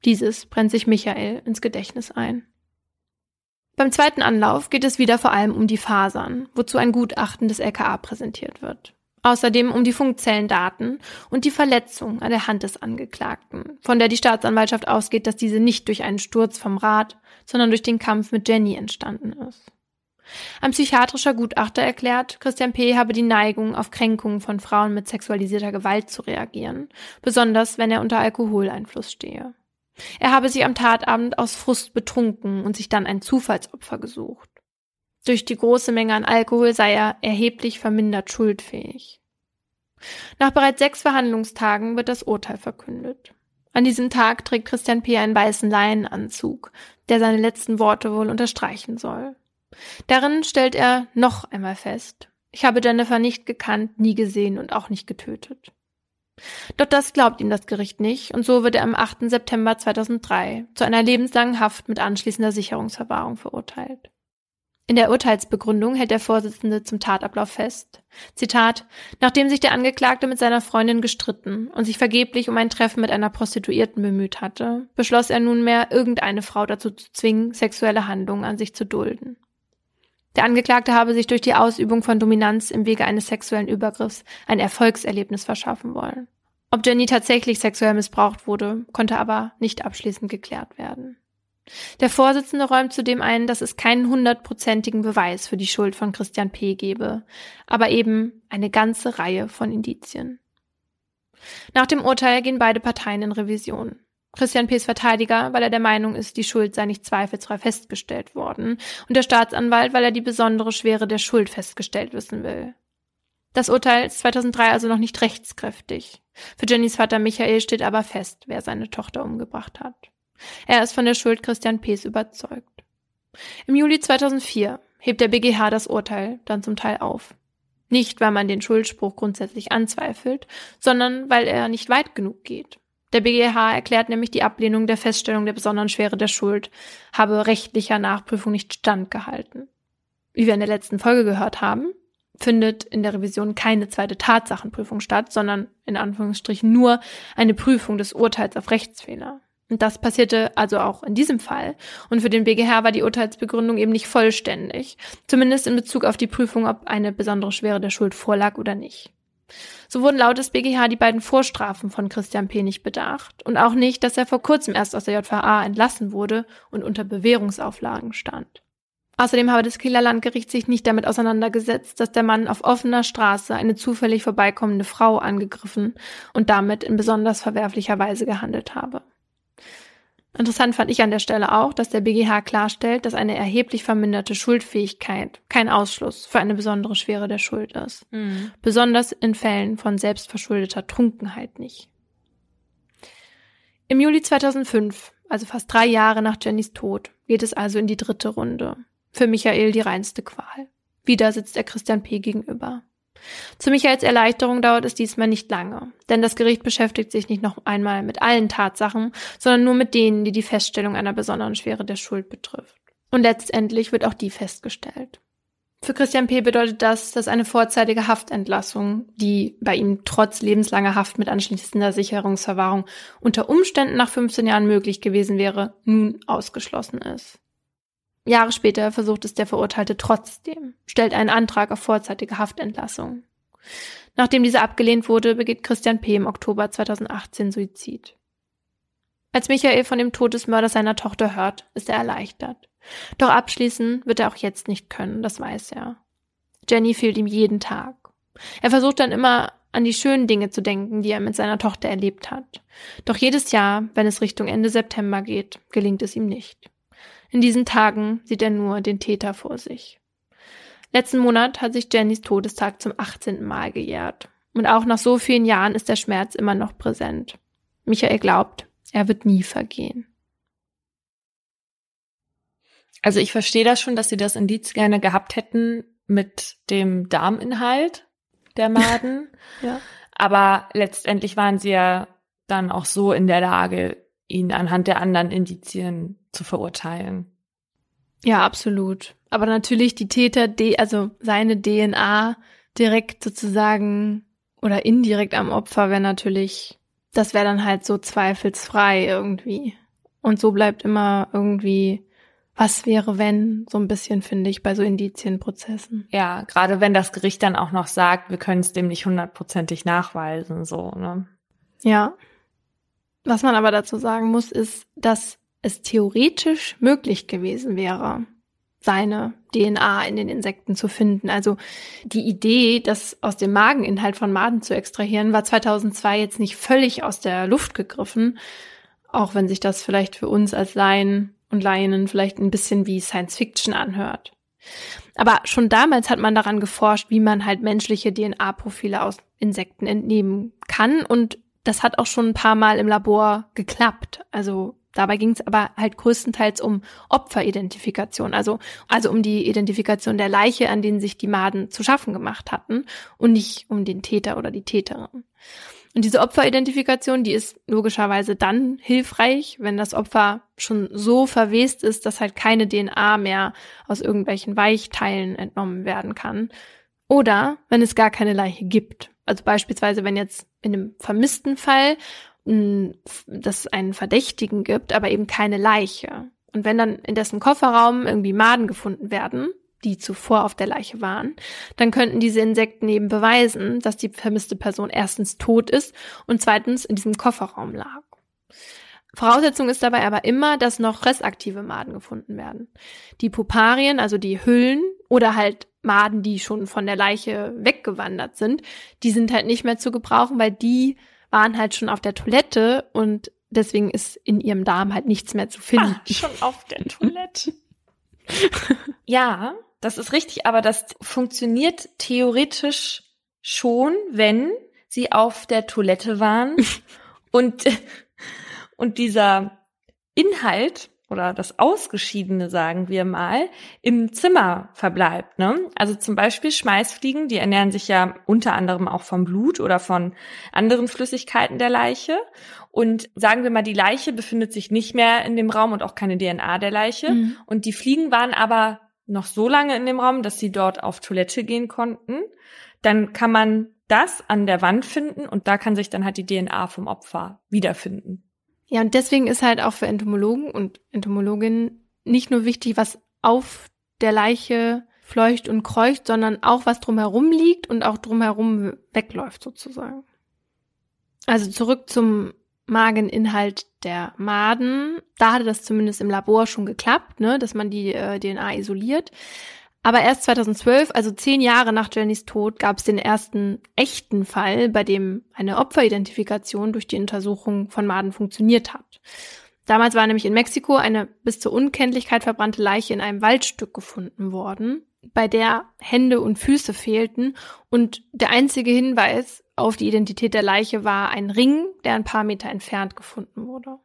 S1: Dieses brennt sich Michael ins Gedächtnis ein. Beim zweiten Anlauf geht es wieder vor allem um die Fasern, wozu ein Gutachten des LKA präsentiert wird. Außerdem um die Funkzellendaten und die Verletzung an der Hand des Angeklagten, von der die Staatsanwaltschaft ausgeht, dass diese nicht durch einen Sturz vom Rad, sondern durch den Kampf mit Jenny entstanden ist. Ein psychiatrischer Gutachter erklärt, Christian P. habe die Neigung, auf Kränkungen von Frauen mit sexualisierter Gewalt zu reagieren, besonders wenn er unter Alkoholeinfluss stehe. Er habe sich am Tatabend aus Frust betrunken und sich dann ein Zufallsopfer gesucht. Durch die große Menge an Alkohol sei er erheblich vermindert schuldfähig. Nach bereits sechs Verhandlungstagen wird das Urteil verkündet. An diesem Tag trägt Christian P. einen weißen Leinenanzug, der seine letzten Worte wohl unterstreichen soll. Darin stellt er noch einmal fest, ich habe Jennifer nicht gekannt, nie gesehen und auch nicht getötet. Doch das glaubt ihm das Gericht nicht und so wird er am 8. September 2003 zu einer lebenslangen Haft mit anschließender Sicherungsverwahrung verurteilt. In der Urteilsbegründung hält der Vorsitzende zum Tatablauf fest. Zitat, nachdem sich der Angeklagte mit seiner Freundin gestritten und sich vergeblich um ein Treffen mit einer Prostituierten bemüht hatte, beschloss er nunmehr, irgendeine Frau dazu zu zwingen, sexuelle Handlungen an sich zu dulden. Der Angeklagte habe sich durch die Ausübung von Dominanz im Wege eines sexuellen Übergriffs ein Erfolgserlebnis verschaffen wollen. Ob Jenny tatsächlich sexuell missbraucht wurde, konnte aber nicht abschließend geklärt werden. Der Vorsitzende räumt zudem ein, dass es keinen hundertprozentigen Beweis für die Schuld von Christian P. gebe, aber eben eine ganze Reihe von Indizien. Nach dem Urteil gehen beide Parteien in Revision. Christian P.s Verteidiger, weil er der Meinung ist, die Schuld sei nicht zweifelsfrei festgestellt worden, und der Staatsanwalt, weil er die besondere Schwere der Schuld festgestellt wissen will. Das Urteil ist 2003 also noch nicht rechtskräftig. Für Jennys Vater Michael steht aber fest, wer seine Tochter umgebracht hat. Er ist von der Schuld Christian P.s überzeugt. Im Juli 2004 hebt der BGH das Urteil dann zum Teil auf. Nicht, weil man den Schuldspruch grundsätzlich anzweifelt, sondern weil er nicht weit genug geht. Der BGH erklärt nämlich die Ablehnung der Feststellung der besonderen Schwere der Schuld habe rechtlicher Nachprüfung nicht standgehalten. Wie wir in der letzten Folge gehört haben, findet in der Revision keine zweite Tatsachenprüfung statt, sondern in Anführungsstrichen nur eine Prüfung des Urteils auf Rechtsfehler. Und das passierte also auch in diesem Fall. Und für den BGH war die Urteilsbegründung eben nicht vollständig. Zumindest in Bezug auf die Prüfung, ob eine besondere Schwere der Schuld vorlag oder nicht. So wurden laut des BGH die beiden Vorstrafen von Christian P. nicht bedacht und auch nicht, dass er vor kurzem erst aus der JVA entlassen wurde und unter Bewährungsauflagen stand. Außerdem habe das Kieler Landgericht sich nicht damit auseinandergesetzt, dass der Mann auf offener Straße eine zufällig vorbeikommende Frau angegriffen und damit in besonders verwerflicher Weise gehandelt habe. Interessant fand ich an der Stelle auch, dass der BGH klarstellt, dass eine erheblich verminderte Schuldfähigkeit kein Ausschluss für eine besondere Schwere der Schuld ist. Mhm. Besonders in Fällen von selbstverschuldeter Trunkenheit nicht. Im Juli 2005, also fast drei Jahre nach Jennys Tod, geht es also in die dritte Runde. Für Michael die reinste Qual. Wieder sitzt er Christian P. gegenüber. Zu Michaels Erleichterung dauert es diesmal nicht lange, denn das Gericht beschäftigt sich nicht noch einmal mit allen Tatsachen, sondern nur mit denen, die die Feststellung einer besonderen Schwere der Schuld betrifft. Und letztendlich wird auch die festgestellt. Für Christian P. bedeutet das, dass eine vorzeitige Haftentlassung, die bei ihm trotz lebenslanger Haft mit anschließender Sicherungsverwahrung unter Umständen nach 15 Jahren möglich gewesen wäre, nun ausgeschlossen ist. Jahre später versucht es der Verurteilte trotzdem, stellt einen Antrag auf vorzeitige Haftentlassung. Nachdem diese abgelehnt wurde, begeht Christian P. im Oktober 2018 Suizid. Als Michael von dem Tod des Mörders seiner Tochter hört, ist er erleichtert. Doch abschließen wird er auch jetzt nicht können, das weiß er. Jenny fehlt ihm jeden Tag. Er versucht dann immer an die schönen Dinge zu denken, die er mit seiner Tochter erlebt hat. Doch jedes Jahr, wenn es Richtung Ende September geht, gelingt es ihm nicht. In diesen Tagen sieht er nur den Täter vor sich. Letzten Monat hat sich Jennys Todestag zum 18. Mal gejährt. Und auch nach so vielen Jahren ist der Schmerz immer noch präsent. Michael glaubt, er wird nie vergehen.
S2: Also ich verstehe das schon, dass sie das Indiz gerne gehabt hätten mit dem Darminhalt der Maden. ja. Aber letztendlich waren sie ja dann auch so in der Lage, ihn anhand der anderen Indizien zu verurteilen.
S1: Ja, absolut. Aber natürlich die Täter, also seine DNA direkt sozusagen oder indirekt am Opfer wäre natürlich, das wäre dann halt so zweifelsfrei irgendwie. Und so bleibt immer irgendwie, was wäre wenn, so ein bisschen finde ich bei so Indizienprozessen.
S2: Ja, gerade wenn das Gericht dann auch noch sagt, wir können es dem nicht hundertprozentig nachweisen, so, ne?
S1: Ja. Was man aber dazu sagen muss, ist, dass es theoretisch möglich gewesen wäre, seine DNA in den Insekten zu finden. Also die Idee, das aus dem Mageninhalt von Maden zu extrahieren, war 2002 jetzt nicht völlig aus der Luft gegriffen, auch wenn sich das vielleicht für uns als Laien und Laien vielleicht ein bisschen wie Science Fiction anhört. Aber schon damals hat man daran geforscht, wie man halt menschliche DNA-Profile aus Insekten entnehmen kann. Und das hat auch schon ein paar Mal im Labor geklappt. Also dabei ging es aber halt größtenteils um Opferidentifikation, also, also um die Identifikation der Leiche, an denen sich die Maden zu schaffen gemacht hatten und nicht um den Täter oder die Täterin. Und diese Opferidentifikation, die ist logischerweise dann hilfreich, wenn das Opfer schon so verwest ist, dass halt keine DNA mehr aus irgendwelchen Weichteilen entnommen werden kann. Oder wenn es gar keine Leiche gibt. Also beispielsweise, wenn jetzt in einem vermissten Fall dass es einen Verdächtigen gibt, aber eben keine Leiche. Und wenn dann in dessen Kofferraum irgendwie Maden gefunden werden, die zuvor auf der Leiche waren, dann könnten diese Insekten eben beweisen, dass die vermisste Person erstens tot ist und zweitens in diesem Kofferraum lag. Voraussetzung ist dabei aber immer, dass noch restaktive Maden gefunden werden. Die Puparien, also die Hüllen oder halt Maden, die schon von der Leiche weggewandert sind, die sind halt nicht mehr zu gebrauchen, weil die waren halt schon auf der Toilette und deswegen ist in ihrem Darm halt nichts mehr zu finden.
S2: Ah, schon auf der Toilette. ja, das ist richtig, aber das funktioniert theoretisch schon, wenn sie auf der Toilette waren und, und dieser Inhalt oder das Ausgeschiedene, sagen wir mal, im Zimmer verbleibt. Ne? Also zum Beispiel Schmeißfliegen, die ernähren sich ja unter anderem auch vom Blut oder von anderen Flüssigkeiten der Leiche. Und sagen wir mal, die Leiche befindet sich nicht mehr in dem Raum und auch keine DNA der Leiche. Mhm. Und die Fliegen waren aber noch so lange in dem Raum, dass sie dort auf Toilette gehen konnten. Dann kann man das an der Wand finden und da kann sich dann halt die DNA vom Opfer wiederfinden.
S1: Ja, und deswegen ist halt auch für Entomologen und Entomologinnen nicht nur wichtig, was auf der Leiche fleucht und kreucht, sondern auch was drumherum liegt und auch drumherum wegläuft sozusagen. Also zurück zum Mageninhalt der Maden. Da hatte das zumindest im Labor schon geklappt, ne, dass man die äh, DNA isoliert. Aber erst 2012, also zehn Jahre nach Jennys Tod, gab es den ersten echten Fall, bei dem eine Opferidentifikation durch die Untersuchung von Maden funktioniert hat. Damals war nämlich in Mexiko eine bis zur Unkenntlichkeit verbrannte Leiche in einem Waldstück gefunden worden, bei der Hände und Füße fehlten und der einzige Hinweis auf die Identität der Leiche war ein Ring, der ein paar Meter entfernt gefunden wurde.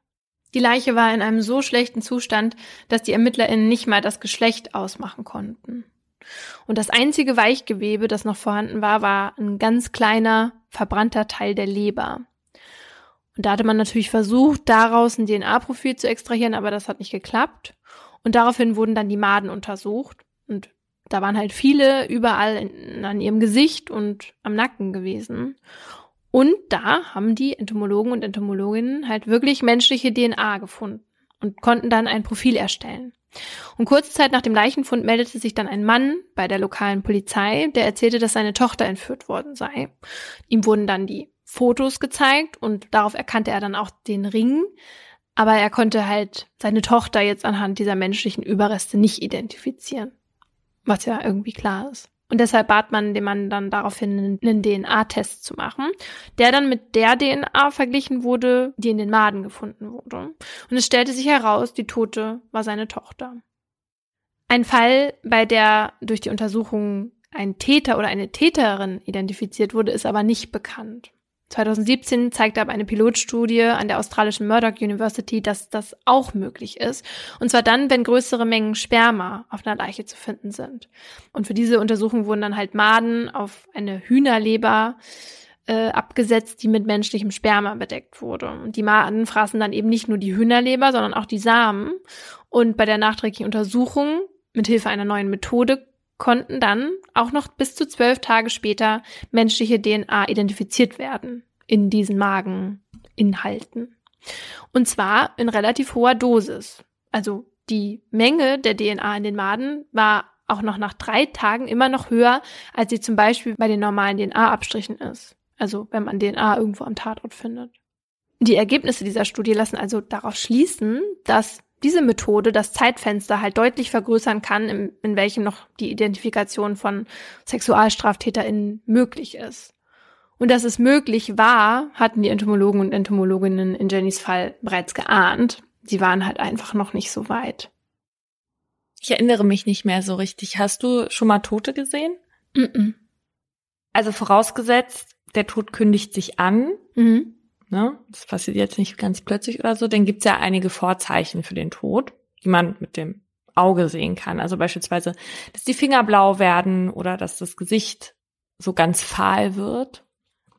S1: Die Leiche war in einem so schlechten Zustand, dass die ErmittlerInnen nicht mal das Geschlecht ausmachen konnten. Und das einzige Weichgewebe, das noch vorhanden war, war ein ganz kleiner, verbrannter Teil der Leber. Und da hatte man natürlich versucht, daraus ein DNA-Profil zu extrahieren, aber das hat nicht geklappt. Und daraufhin wurden dann die Maden untersucht. Und da waren halt viele überall in, an ihrem Gesicht und am Nacken gewesen. Und da haben die Entomologen und Entomologinnen halt wirklich menschliche DNA gefunden und konnten dann ein Profil erstellen. Und kurze Zeit nach dem Leichenfund meldete sich dann ein Mann bei der lokalen Polizei, der erzählte, dass seine Tochter entführt worden sei. Ihm wurden dann die Fotos gezeigt und darauf erkannte er dann auch den Ring. Aber er konnte halt seine Tochter jetzt anhand dieser menschlichen Überreste nicht identifizieren. Was ja irgendwie klar ist. Und deshalb bat man den Mann dann daraufhin, einen DNA-Test zu machen, der dann mit der DNA verglichen wurde, die in den Maden gefunden wurde. Und es stellte sich heraus, die Tote war seine Tochter. Ein Fall, bei der durch die Untersuchung ein Täter oder eine Täterin identifiziert wurde, ist aber nicht bekannt. 2017 zeigte aber eine Pilotstudie an der australischen Murdoch University, dass das auch möglich ist. Und zwar dann, wenn größere Mengen Sperma auf einer Leiche zu finden sind. Und für diese Untersuchung wurden dann halt Maden auf eine Hühnerleber äh, abgesetzt, die mit menschlichem Sperma bedeckt wurde. Und die Maden fraßen dann eben nicht nur die Hühnerleber, sondern auch die Samen. Und bei der nachträglichen Untersuchung mit Hilfe einer neuen Methode konnten dann auch noch bis zu zwölf Tage später menschliche DNA identifiziert werden in diesen Mageninhalten. Und zwar in relativ hoher Dosis. Also die Menge der DNA in den Maden war auch noch nach drei Tagen immer noch höher, als sie zum Beispiel bei den normalen DNA-Abstrichen ist. Also wenn man DNA irgendwo am Tatort findet. Die Ergebnisse dieser Studie lassen also darauf schließen, dass diese Methode das Zeitfenster halt deutlich vergrößern kann, in, in welchem noch die Identifikation von SexualstraftäterInnen möglich ist. Und dass es möglich war, hatten die Entomologen und Entomologinnen in Jennys Fall bereits geahnt. Sie waren halt einfach noch nicht so weit.
S2: Ich erinnere mich nicht mehr so richtig. Hast du schon mal Tote gesehen?
S1: Mm -mm.
S2: Also vorausgesetzt, der Tod kündigt sich an.
S1: Mhm.
S2: Ne? Das passiert jetzt nicht ganz plötzlich oder so. Dann gibt's ja einige Vorzeichen für den Tod, die man mit dem Auge sehen kann. Also beispielsweise, dass die Finger blau werden oder dass das Gesicht so ganz fahl wird.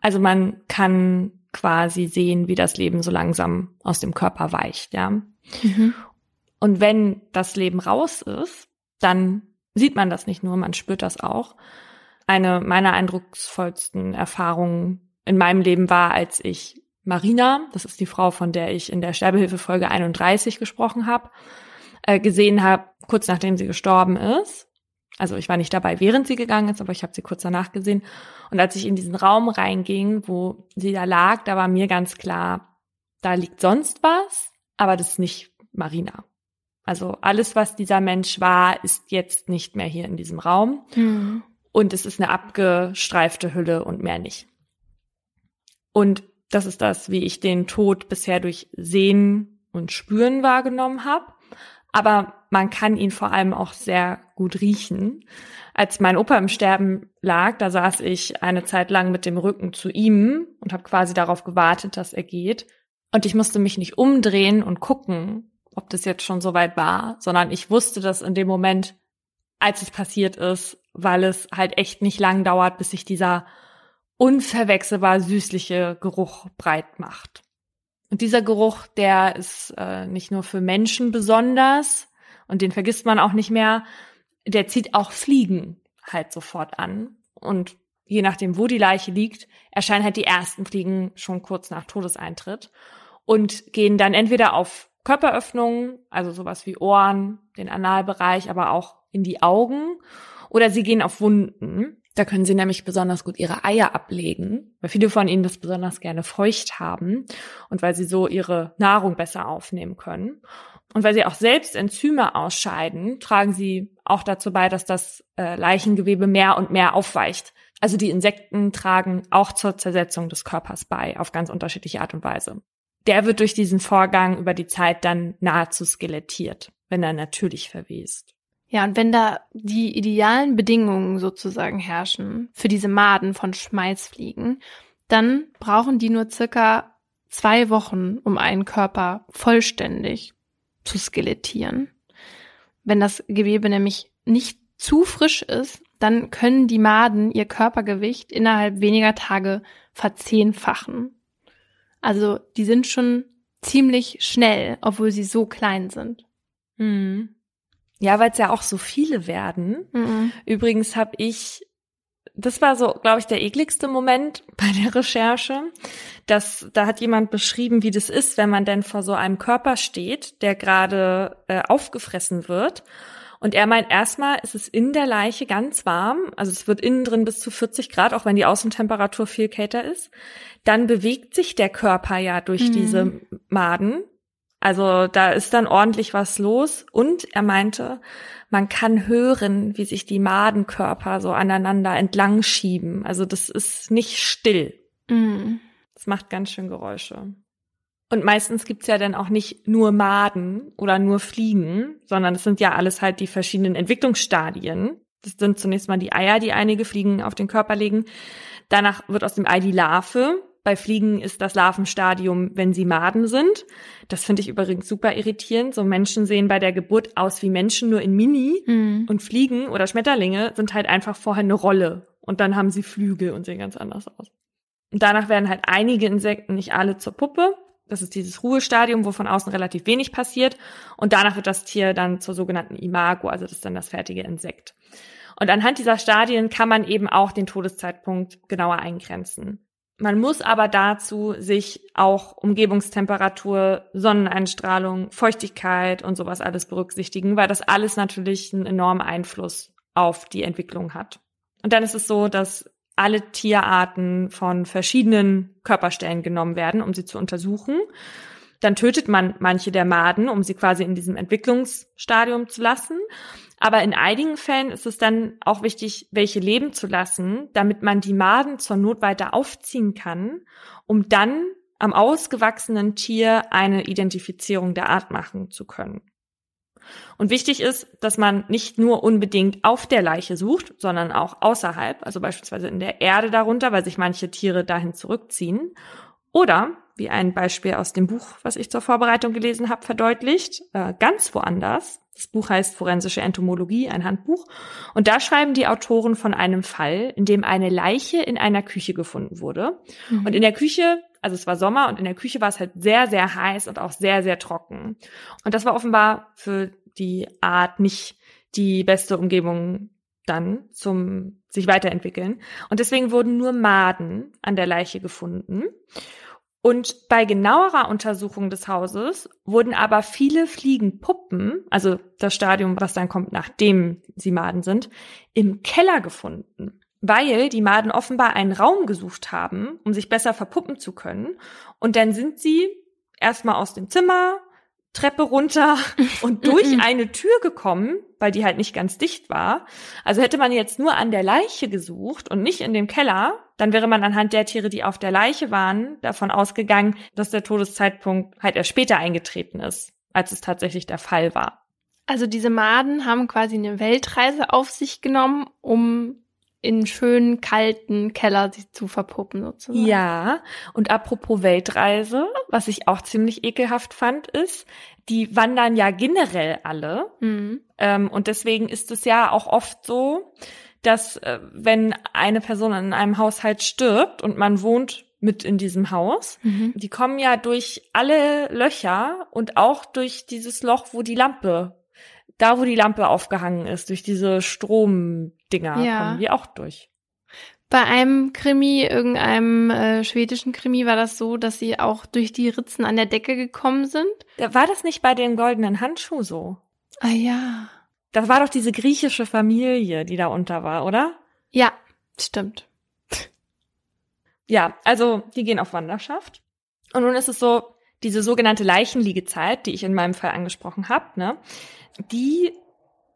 S2: Also man kann quasi sehen, wie das Leben so langsam aus dem Körper weicht, ja.
S1: Mhm.
S2: Und wenn das Leben raus ist, dann sieht man das nicht nur, man spürt das auch. Eine meiner eindrucksvollsten Erfahrungen in meinem Leben war, als ich Marina, das ist die Frau, von der ich in der Sterbehilfe Folge 31 gesprochen habe, äh, gesehen habe, kurz nachdem sie gestorben ist. Also ich war nicht dabei, während sie gegangen ist, aber ich habe sie kurz danach gesehen. Und als ich in diesen Raum reinging, wo sie da lag, da war mir ganz klar, da liegt sonst was, aber das ist nicht Marina. Also alles, was dieser Mensch war, ist jetzt nicht mehr hier in diesem Raum.
S1: Mhm.
S2: Und es ist eine abgestreifte Hülle und mehr nicht. Und das ist das, wie ich den Tod bisher durch Sehen und Spüren wahrgenommen habe. Aber man kann ihn vor allem auch sehr gut riechen. Als mein Opa im Sterben lag, da saß ich eine Zeit lang mit dem Rücken zu ihm und habe quasi darauf gewartet, dass er geht. Und ich musste mich nicht umdrehen und gucken, ob das jetzt schon soweit war, sondern ich wusste das in dem Moment, als es passiert ist, weil es halt echt nicht lang dauert, bis sich dieser unverwechselbar süßliche Geruch breit macht. Und dieser Geruch, der ist äh, nicht nur für Menschen besonders und den vergisst man auch nicht mehr, der zieht auch Fliegen halt sofort an. Und je nachdem, wo die Leiche liegt, erscheinen halt die ersten Fliegen schon kurz nach Todeseintritt und gehen dann entweder auf Körperöffnungen, also sowas wie Ohren, den Analbereich, aber auch in die Augen, oder sie gehen auf Wunden. Da können sie nämlich besonders gut ihre Eier ablegen, weil viele von ihnen das besonders gerne feucht haben und weil sie so ihre Nahrung besser aufnehmen können. Und weil sie auch selbst Enzyme ausscheiden, tragen sie auch dazu bei, dass das äh, Leichengewebe mehr und mehr aufweicht. Also die Insekten tragen auch zur Zersetzung des Körpers bei, auf ganz unterschiedliche Art und Weise. Der wird durch diesen Vorgang über die Zeit dann nahezu skelettiert, wenn er natürlich verwest.
S1: Ja, und wenn da die idealen Bedingungen sozusagen herrschen für diese Maden von Schmeißfliegen, dann brauchen die nur circa zwei Wochen, um einen Körper vollständig zu skelettieren. Wenn das Gewebe nämlich nicht zu frisch ist, dann können die Maden ihr Körpergewicht innerhalb weniger Tage verzehnfachen. Also die sind schon ziemlich schnell, obwohl sie so klein sind.
S2: Mhm. Ja, weil es ja auch so viele werden.
S1: Mhm.
S2: Übrigens habe ich, das war so, glaube ich, der ekligste Moment bei der Recherche, dass da hat jemand beschrieben, wie das ist, wenn man denn vor so einem Körper steht, der gerade äh, aufgefressen wird. Und er meint, erstmal ist es in der Leiche ganz warm, also es wird innen drin bis zu 40 Grad, auch wenn die Außentemperatur viel kälter ist. Dann bewegt sich der Körper ja durch
S1: Mhm.
S2: diese Maden also da ist dann ordentlich was los. Und er meinte, man kann hören, wie sich die Madenkörper so aneinander entlang schieben. Also das ist nicht still.
S1: Mhm.
S2: Das macht ganz schön Geräusche. Und meistens gibt's ja dann auch nicht nur Maden oder nur Fliegen, sondern es sind ja alles halt die verschiedenen Entwicklungsstadien. Das sind zunächst mal die Eier, die einige Fliegen auf den Körper legen. Danach wird aus dem Ei die Larve. Bei Fliegen ist das Larvenstadium, wenn sie Maden sind. Das finde ich übrigens super irritierend. So Menschen sehen bei der Geburt aus wie Menschen, nur in Mini.
S1: Mhm.
S2: Und Fliegen oder Schmetterlinge sind halt einfach vorher eine Rolle. Und dann haben sie Flügel und sehen ganz anders aus. Und danach werden halt einige Insekten, nicht alle, zur Puppe. Das ist dieses Ruhestadium, wo von außen relativ wenig passiert. Und danach wird das Tier dann zur sogenannten Imago, also das ist dann das fertige Insekt. Und anhand dieser Stadien kann man eben auch den Todeszeitpunkt genauer eingrenzen. Man muss aber dazu sich auch Umgebungstemperatur, Sonneneinstrahlung, Feuchtigkeit und sowas alles berücksichtigen, weil das alles natürlich einen enormen Einfluss auf die Entwicklung hat. Und dann ist es so, dass alle Tierarten von verschiedenen Körperstellen genommen werden, um sie zu untersuchen. Dann tötet man manche der Maden, um sie quasi in diesem Entwicklungsstadium zu lassen. Aber in einigen Fällen ist es dann auch wichtig, welche leben zu lassen, damit man die Maden zur Not weiter aufziehen kann, um dann am ausgewachsenen Tier eine Identifizierung der Art machen zu können. Und wichtig ist, dass man nicht nur unbedingt auf der Leiche sucht, sondern auch außerhalb, also beispielsweise in der Erde darunter, weil sich manche Tiere dahin zurückziehen. Oder, wie ein Beispiel aus dem Buch, was ich zur Vorbereitung gelesen habe, verdeutlicht, äh, ganz woanders. Das Buch heißt Forensische Entomologie, ein Handbuch. Und da schreiben die Autoren von einem Fall, in dem eine Leiche in einer Küche gefunden wurde. Mhm. Und in der Küche also es war Sommer und in der Küche war es halt sehr, sehr heiß und auch sehr, sehr trocken. Und das war offenbar für die Art nicht die beste Umgebung dann zum sich weiterentwickeln. Und deswegen wurden nur Maden an der Leiche gefunden. Und bei genauerer Untersuchung des Hauses wurden aber viele Fliegenpuppen, also das Stadium, was dann kommt, nachdem sie Maden sind, im Keller gefunden weil die Maden offenbar einen Raum gesucht haben, um sich besser verpuppen zu können. Und dann sind sie erstmal aus dem Zimmer, Treppe runter und durch eine Tür gekommen, weil die halt nicht ganz dicht war. Also hätte man jetzt nur an der Leiche gesucht und nicht in dem Keller, dann wäre man anhand der Tiere, die auf der Leiche waren, davon ausgegangen, dass der Todeszeitpunkt halt erst später eingetreten ist, als es tatsächlich der Fall war.
S1: Also diese Maden haben quasi eine Weltreise auf sich genommen, um in schönen, kalten Keller sich zu verpuppen sozusagen.
S2: Ja, und apropos Weltreise, was ich auch ziemlich ekelhaft fand, ist, die wandern ja generell alle. Mhm. Ähm, und deswegen ist es ja auch oft so, dass äh, wenn eine Person in einem Haushalt stirbt und man wohnt mit in diesem Haus. Mhm. Die kommen ja durch alle Löcher und auch durch dieses Loch, wo die Lampe da wo die Lampe aufgehangen ist, durch diese Stromdinger ja. kommen die auch durch.
S1: Bei einem Krimi, irgendeinem äh, schwedischen Krimi, war das so, dass sie auch durch die Ritzen an der Decke gekommen sind.
S2: War das nicht bei dem goldenen Handschuh so?
S1: Ah ja.
S2: Das war doch diese griechische Familie, die da unter war, oder?
S1: Ja, stimmt.
S2: Ja, also die gehen auf Wanderschaft. Und nun ist es so, diese sogenannte Leichenliegezeit, die ich in meinem Fall angesprochen habe, ne, die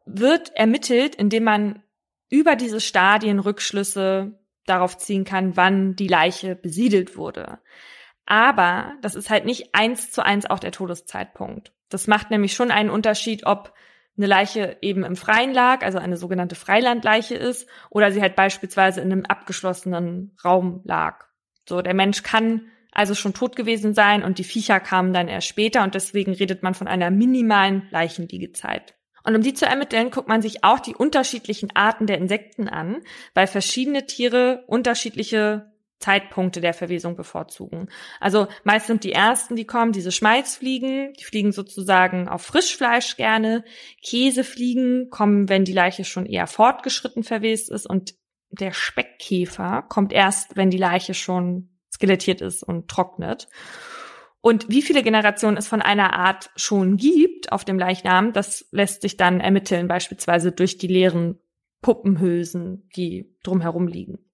S2: wird ermittelt, indem man über diese Stadien Rückschlüsse darauf ziehen kann, wann die Leiche besiedelt wurde. Aber das ist halt nicht eins zu eins auch der Todeszeitpunkt. Das macht nämlich schon einen Unterschied, ob eine Leiche eben im Freien lag, also eine sogenannte Freilandleiche ist, oder sie halt beispielsweise in einem abgeschlossenen Raum lag. So, der Mensch kann also schon tot gewesen sein und die Viecher kamen dann erst später und deswegen redet man von einer minimalen Leichenliegezeit. Und um die zu ermitteln, guckt man sich auch die unterschiedlichen Arten der Insekten an, weil verschiedene Tiere unterschiedliche Zeitpunkte der Verwesung bevorzugen. Also meist sind die ersten, die kommen, diese Schmalzfliegen, die fliegen sozusagen auf Frischfleisch gerne. Käsefliegen kommen, wenn die Leiche schon eher fortgeschritten verwest ist und der Speckkäfer kommt erst, wenn die Leiche schon skelettiert ist und trocknet. Und wie viele Generationen es von einer Art schon gibt auf dem Leichnam, das lässt sich dann ermitteln, beispielsweise durch die leeren Puppenhülsen, die drumherum liegen.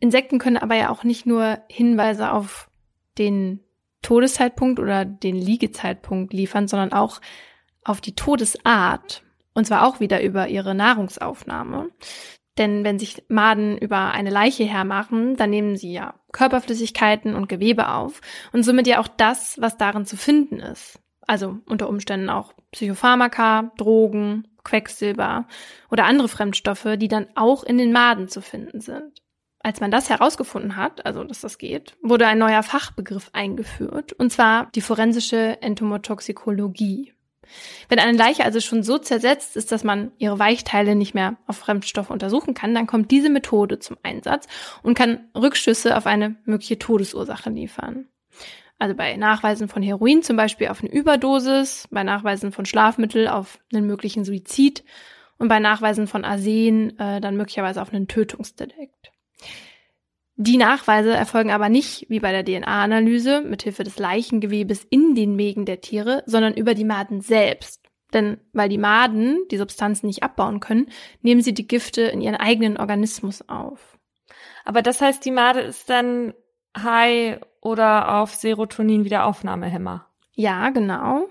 S1: Insekten können aber ja auch nicht nur Hinweise auf den Todeszeitpunkt oder den Liegezeitpunkt liefern, sondern auch auf die Todesart. Und zwar auch wieder über ihre Nahrungsaufnahme. Denn wenn sich Maden über eine Leiche hermachen, dann nehmen sie ja Körperflüssigkeiten und Gewebe auf und somit ja auch das, was darin zu finden ist. Also unter Umständen auch Psychopharmaka, Drogen, Quecksilber oder andere Fremdstoffe, die dann auch in den Maden zu finden sind. Als man das herausgefunden hat, also dass das geht, wurde ein neuer Fachbegriff eingeführt, und zwar die forensische Entomotoxikologie. Wenn eine Leiche also schon so zersetzt ist, dass man ihre Weichteile nicht mehr auf Fremdstoffe untersuchen kann, dann kommt diese Methode zum Einsatz und kann Rückschlüsse auf eine mögliche Todesursache liefern. Also bei Nachweisen von Heroin zum Beispiel auf eine Überdosis, bei Nachweisen von Schlafmittel auf einen möglichen Suizid und bei Nachweisen von Arsen äh, dann möglicherweise auf einen Tötungsdelikt. Die Nachweise erfolgen aber nicht wie bei der DNA-Analyse mithilfe des Leichengewebes in den Mägen der Tiere, sondern über die Maden selbst. Denn weil die Maden die Substanzen nicht abbauen können, nehmen sie die Gifte in ihren eigenen Organismus auf.
S2: Aber das heißt, die Made ist dann high oder auf Serotonin-Wiederaufnahmehemmer?
S1: Ja, genau.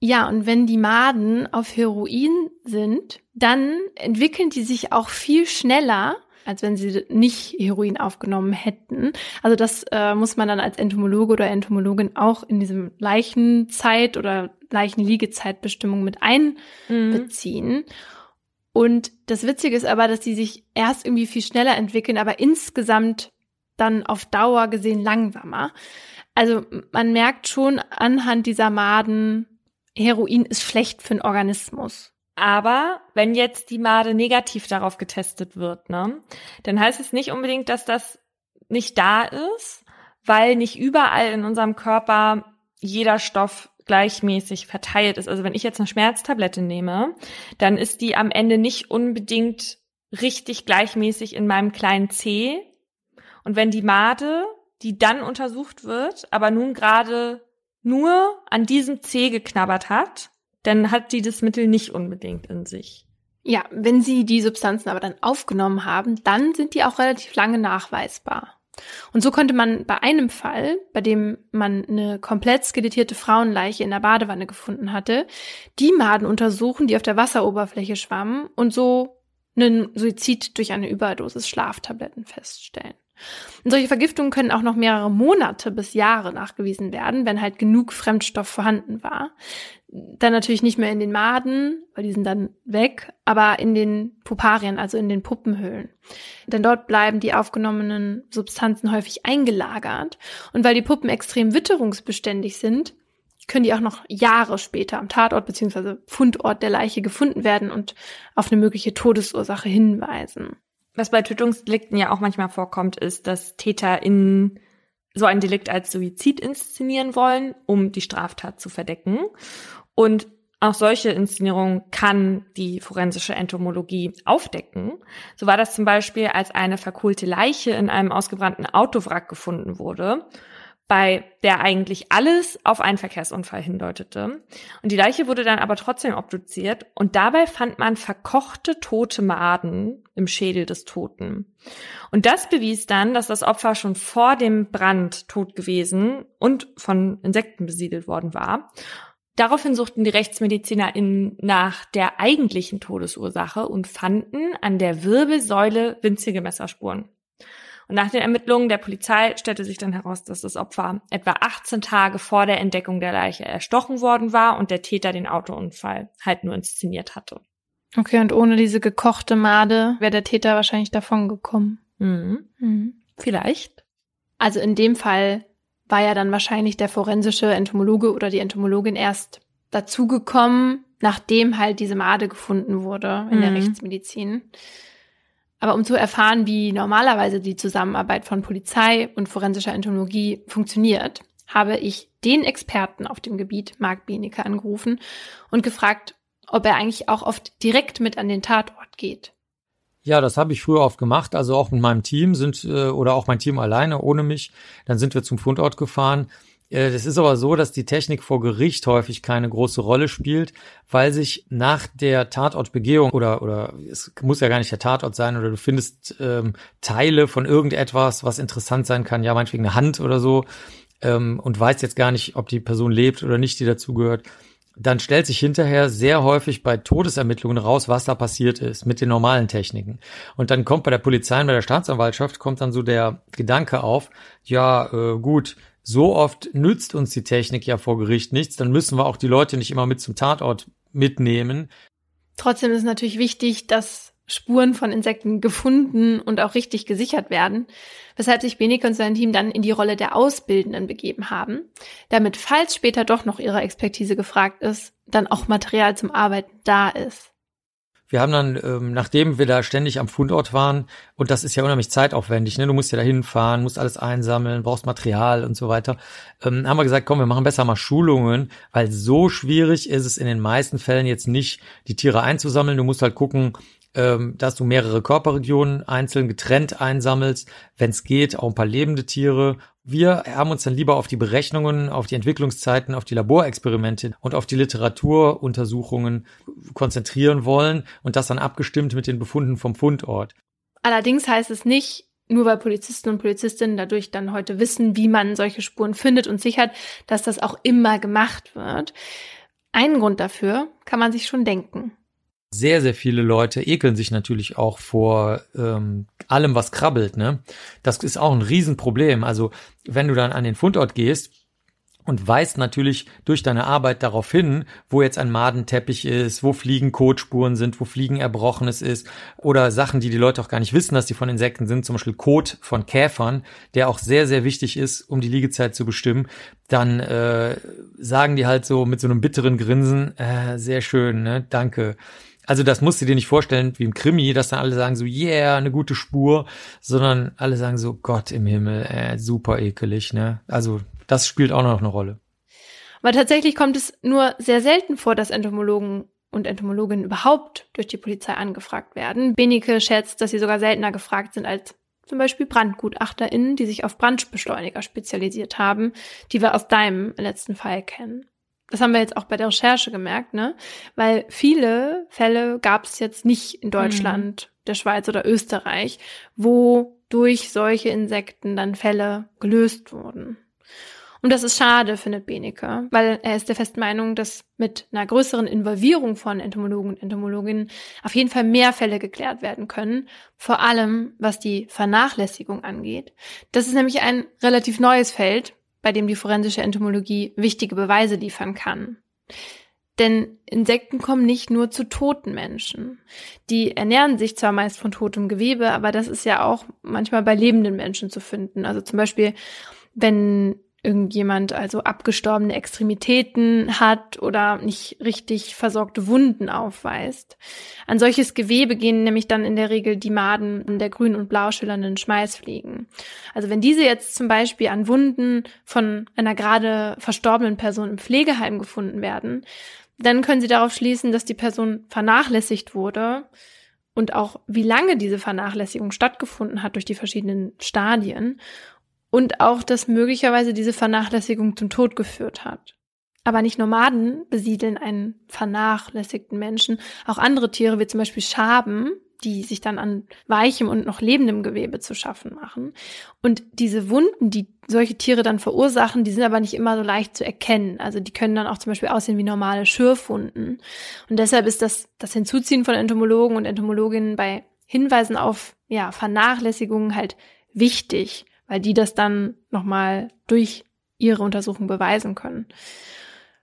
S1: Ja, und wenn die Maden auf Heroin sind, dann entwickeln die sich auch viel schneller als wenn sie nicht Heroin aufgenommen hätten. Also das äh, muss man dann als Entomologe oder Entomologin auch in diesem Leichenzeit oder Leichenliegezeitbestimmung mit einbeziehen. Mhm. Und das Witzige ist aber, dass die sich erst irgendwie viel schneller entwickeln, aber insgesamt dann auf Dauer gesehen langsamer. Also man merkt schon anhand dieser Maden, Heroin ist schlecht für den Organismus.
S2: Aber wenn jetzt die Made negativ darauf getestet wird, ne, dann heißt es nicht unbedingt, dass das nicht da ist, weil nicht überall in unserem Körper jeder Stoff gleichmäßig verteilt ist. Also wenn ich jetzt eine Schmerztablette nehme, dann ist die am Ende nicht unbedingt richtig gleichmäßig in meinem kleinen C. Und wenn die Made, die dann untersucht wird, aber nun gerade nur an diesem C geknabbert hat, dann hat die das Mittel nicht unbedingt in sich.
S1: Ja, wenn sie die Substanzen aber dann aufgenommen haben, dann sind die auch relativ lange nachweisbar. Und so konnte man bei einem Fall, bei dem man eine komplett skelettierte Frauenleiche in der Badewanne gefunden hatte, die Maden untersuchen, die auf der Wasseroberfläche schwammen und so einen Suizid durch eine Überdosis Schlaftabletten feststellen. Und solche Vergiftungen können auch noch mehrere Monate bis Jahre nachgewiesen werden, wenn halt genug Fremdstoff vorhanden war. Dann natürlich nicht mehr in den Maden, weil die sind dann weg, aber in den Puparien, also in den Puppenhöhlen. Denn dort bleiben die aufgenommenen Substanzen häufig eingelagert. Und weil die Puppen extrem witterungsbeständig sind, können die auch noch Jahre später am Tatort bzw. Fundort der Leiche gefunden werden und auf eine mögliche Todesursache hinweisen.
S2: Was bei Tötungsdelikten ja auch manchmal vorkommt, ist, dass Täter in so ein Delikt als Suizid inszenieren wollen, um die Straftat zu verdecken. Und auch solche Inszenierungen kann die forensische Entomologie aufdecken. So war das zum Beispiel, als eine verkohlte Leiche in einem ausgebrannten Autowrack gefunden wurde bei der eigentlich alles auf einen Verkehrsunfall hindeutete. Und die Leiche wurde dann aber trotzdem obduziert und dabei fand man verkochte tote Maden im Schädel des Toten. Und das bewies dann, dass das Opfer schon vor dem Brand tot gewesen und von Insekten besiedelt worden war. Daraufhin suchten die RechtsmedizinerInnen nach der eigentlichen Todesursache und fanden an der Wirbelsäule winzige Messerspuren. Und nach den Ermittlungen der Polizei stellte sich dann heraus, dass das Opfer etwa 18 Tage vor der Entdeckung der Leiche erstochen worden war und der Täter den Autounfall halt nur inszeniert hatte.
S1: Okay, und ohne diese gekochte Made wäre der Täter wahrscheinlich davon gekommen.
S2: Mhm. Mhm. Vielleicht.
S1: Also in dem Fall war ja dann wahrscheinlich der forensische Entomologe oder die Entomologin erst dazugekommen, nachdem halt diese Made gefunden wurde in mhm. der Rechtsmedizin. Aber um zu erfahren, wie normalerweise die Zusammenarbeit von Polizei und forensischer Entomologie funktioniert, habe ich den Experten auf dem Gebiet, Marc Benecke, angerufen und gefragt, ob er eigentlich auch oft direkt mit an den Tatort geht.
S3: Ja, das habe ich früher oft gemacht, also auch mit meinem Team sind äh, oder auch mein Team alleine ohne mich. Dann sind wir zum Fundort gefahren das ist aber so, dass die Technik vor Gericht häufig keine große Rolle spielt, weil sich nach der Tatortbegehung oder oder es muss ja gar nicht der Tatort sein oder du findest ähm, Teile von irgendetwas, was interessant sein kann, ja meinetwegen eine Hand oder so ähm, und weißt jetzt gar nicht, ob die Person lebt oder nicht, die dazugehört. Dann stellt sich hinterher sehr häufig bei Todesermittlungen raus, was da passiert ist mit den normalen Techniken. Und dann kommt bei der Polizei und bei der Staatsanwaltschaft kommt dann so der Gedanke auf, ja, äh, gut, so oft nützt uns die Technik ja vor Gericht nichts, dann müssen wir auch die Leute nicht immer mit zum Tatort mitnehmen.
S1: Trotzdem ist es natürlich wichtig, dass Spuren von Insekten gefunden und auch richtig gesichert werden, weshalb sich Beneke und sein Team dann in die Rolle der Ausbildenden begeben haben, damit falls später doch noch ihre Expertise gefragt ist, dann auch Material zum Arbeiten da ist.
S3: Wir haben dann, ähm, nachdem wir da ständig am Fundort waren, und das ist ja unheimlich zeitaufwendig, ne? Du musst ja da hinfahren, musst alles einsammeln, brauchst Material und so weiter, ähm, haben wir gesagt, komm, wir machen besser mal Schulungen, weil so schwierig ist es in den meisten Fällen jetzt nicht, die Tiere einzusammeln. Du musst halt gucken, ähm, dass du mehrere Körperregionen einzeln getrennt einsammelst, wenn es geht, auch ein paar lebende Tiere. Wir haben uns dann lieber auf die Berechnungen, auf die Entwicklungszeiten, auf die Laborexperimente und auf die Literaturuntersuchungen konzentrieren wollen und das dann abgestimmt mit den Befunden vom Fundort.
S1: Allerdings heißt es nicht, nur weil Polizisten und Polizistinnen dadurch dann heute wissen, wie man solche Spuren findet und sichert, dass das auch immer gemacht wird. Einen Grund dafür kann man sich schon denken.
S3: Sehr, sehr viele Leute ekeln sich natürlich auch vor ähm, allem, was krabbelt. Ne? Das ist auch ein Riesenproblem. Also wenn du dann an den Fundort gehst, und weist natürlich durch deine Arbeit darauf hin, wo jetzt ein Madenteppich ist, wo Fliegen Kotspuren sind, wo Fliegen Erbrochenes ist oder Sachen, die die Leute auch gar nicht wissen, dass die von Insekten sind, zum Beispiel Kot von Käfern, der auch sehr, sehr wichtig ist, um die Liegezeit zu bestimmen, dann äh, sagen die halt so mit so einem bitteren Grinsen, äh, sehr schön, ne, danke. Also das musst du dir nicht vorstellen wie im Krimi, dass dann alle sagen so, yeah, eine gute Spur, sondern alle sagen so, Gott im Himmel, äh, super ekelig, ne? Also das spielt auch noch eine Rolle.
S1: Aber tatsächlich kommt es nur sehr selten vor, dass Entomologen und Entomologinnen überhaupt durch die Polizei angefragt werden. Benike schätzt, dass sie sogar seltener gefragt sind als zum Beispiel BrandgutachterInnen, die sich auf Brandbeschleuniger spezialisiert haben, die wir aus deinem letzten Fall kennen. Das haben wir jetzt auch bei der Recherche gemerkt, ne? Weil viele Fälle gab es jetzt nicht in Deutschland, mhm. der Schweiz oder Österreich, wo durch solche Insekten dann Fälle gelöst wurden. Und das ist schade, findet Benecke, weil er ist der festen Meinung, dass mit einer größeren Involvierung von Entomologen und Entomologinnen auf jeden Fall mehr Fälle geklärt werden können, vor allem was die Vernachlässigung angeht. Das ist nämlich ein relativ neues Feld, bei dem die forensische Entomologie wichtige Beweise liefern kann. Denn Insekten kommen nicht nur zu toten Menschen. Die ernähren sich zwar meist von totem Gewebe, aber das ist ja auch manchmal bei lebenden Menschen zu finden. Also zum Beispiel, wenn irgendjemand also abgestorbene Extremitäten hat oder nicht richtig versorgte Wunden aufweist. An solches Gewebe gehen nämlich dann in der Regel die Maden der grün und blau schillernden Schmeißfliegen. Also wenn diese jetzt zum Beispiel an Wunden von einer gerade verstorbenen Person im Pflegeheim gefunden werden, dann können sie darauf schließen, dass die Person vernachlässigt wurde und auch wie lange diese Vernachlässigung stattgefunden hat durch die verschiedenen Stadien und auch, dass möglicherweise diese Vernachlässigung zum Tod geführt hat. Aber nicht Nomaden besiedeln einen vernachlässigten Menschen, auch andere Tiere wie zum Beispiel Schaben, die sich dann an weichem und noch lebendem Gewebe zu schaffen machen. Und diese Wunden, die solche Tiere dann verursachen, die sind aber nicht immer so leicht zu erkennen. Also die können dann auch zum Beispiel aussehen wie normale Schürfwunden. Und deshalb ist das, das Hinzuziehen von Entomologen und Entomologinnen bei Hinweisen auf ja, Vernachlässigungen halt wichtig weil die das dann nochmal durch ihre Untersuchung beweisen können.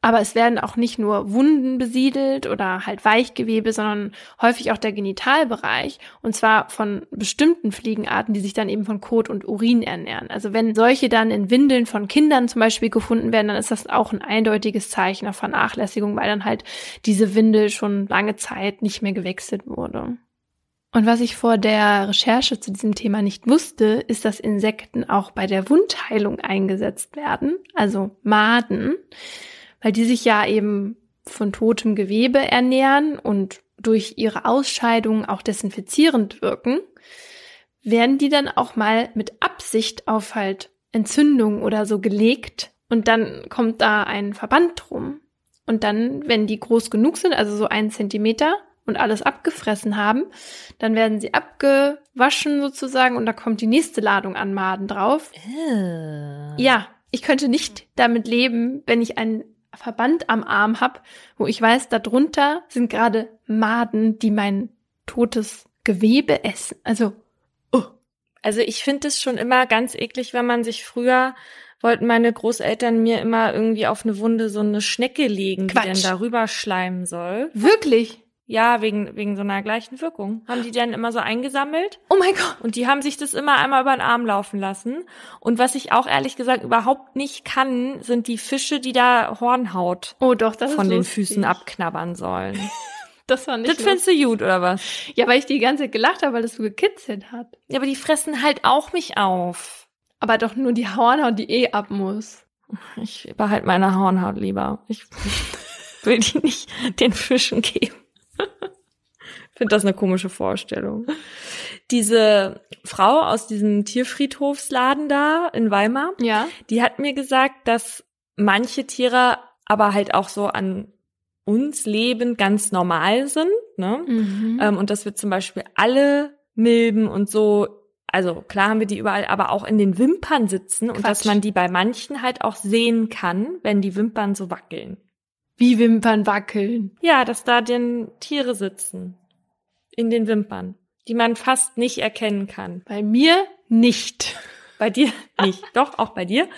S1: Aber es werden auch nicht nur Wunden besiedelt oder halt Weichgewebe, sondern häufig auch der Genitalbereich. Und zwar von bestimmten Fliegenarten, die sich dann eben von Kot und Urin ernähren. Also wenn solche dann in Windeln von Kindern zum Beispiel gefunden werden, dann ist das auch ein eindeutiges Zeichen auf Vernachlässigung, weil dann halt diese Windel schon lange Zeit nicht mehr gewechselt wurde. Und was ich vor der Recherche zu diesem Thema nicht wusste, ist, dass Insekten auch bei der Wundheilung eingesetzt werden, also Maden, weil die sich ja eben von totem Gewebe ernähren und durch ihre Ausscheidung auch desinfizierend wirken, werden die dann auch mal mit Absicht auf halt Entzündung oder so gelegt und dann kommt da ein Verband drum. Und dann, wenn die groß genug sind, also so ein Zentimeter, und alles abgefressen haben, dann werden sie abgewaschen sozusagen und da kommt die nächste Ladung an Maden drauf. Äh. Ja, ich könnte nicht damit leben, wenn ich einen Verband am Arm habe, wo ich weiß, darunter sind gerade Maden, die mein totes Gewebe essen. Also,
S2: oh. Also ich finde es schon immer ganz eklig, wenn man sich früher wollten meine Großeltern mir immer irgendwie auf eine Wunde so eine Schnecke legen, Quatsch. die dann darüber schleimen soll.
S1: Wirklich?
S2: Ja, wegen, wegen so einer gleichen Wirkung. Haben die dann immer so eingesammelt.
S1: Oh mein Gott.
S2: Und die haben sich das immer einmal über den Arm laufen lassen. Und was ich auch ehrlich gesagt überhaupt nicht kann, sind die Fische, die da Hornhaut
S1: oh, doch, das
S2: von den. Füßen abknabbern sollen.
S1: das war nicht
S2: Das findest du gut, oder was?
S1: Ja, weil ich die ganze Zeit gelacht habe, weil das so gekitzelt hat.
S2: Ja, aber die fressen halt auch mich auf.
S1: Aber doch nur die Hornhaut, die eh ab muss.
S2: Ich behalte meine Hornhaut lieber. Ich will die nicht den Fischen geben finde das eine komische Vorstellung. Diese Frau aus diesem Tierfriedhofsladen da in Weimar,
S1: ja.
S2: die hat mir gesagt, dass manche Tiere aber halt auch so an uns leben ganz normal sind, ne? Mhm. Ähm, und dass wir zum Beispiel alle Milben und so also klar haben wir die überall, aber auch in den Wimpern sitzen Quatsch. und dass man die bei manchen halt auch sehen kann, wenn die Wimpern so wackeln.
S1: Wie Wimpern wackeln.
S2: Ja, dass da den Tiere sitzen. In den Wimpern. Die man fast nicht erkennen kann.
S1: Bei mir nicht.
S2: Bei dir nicht. Doch, auch bei dir.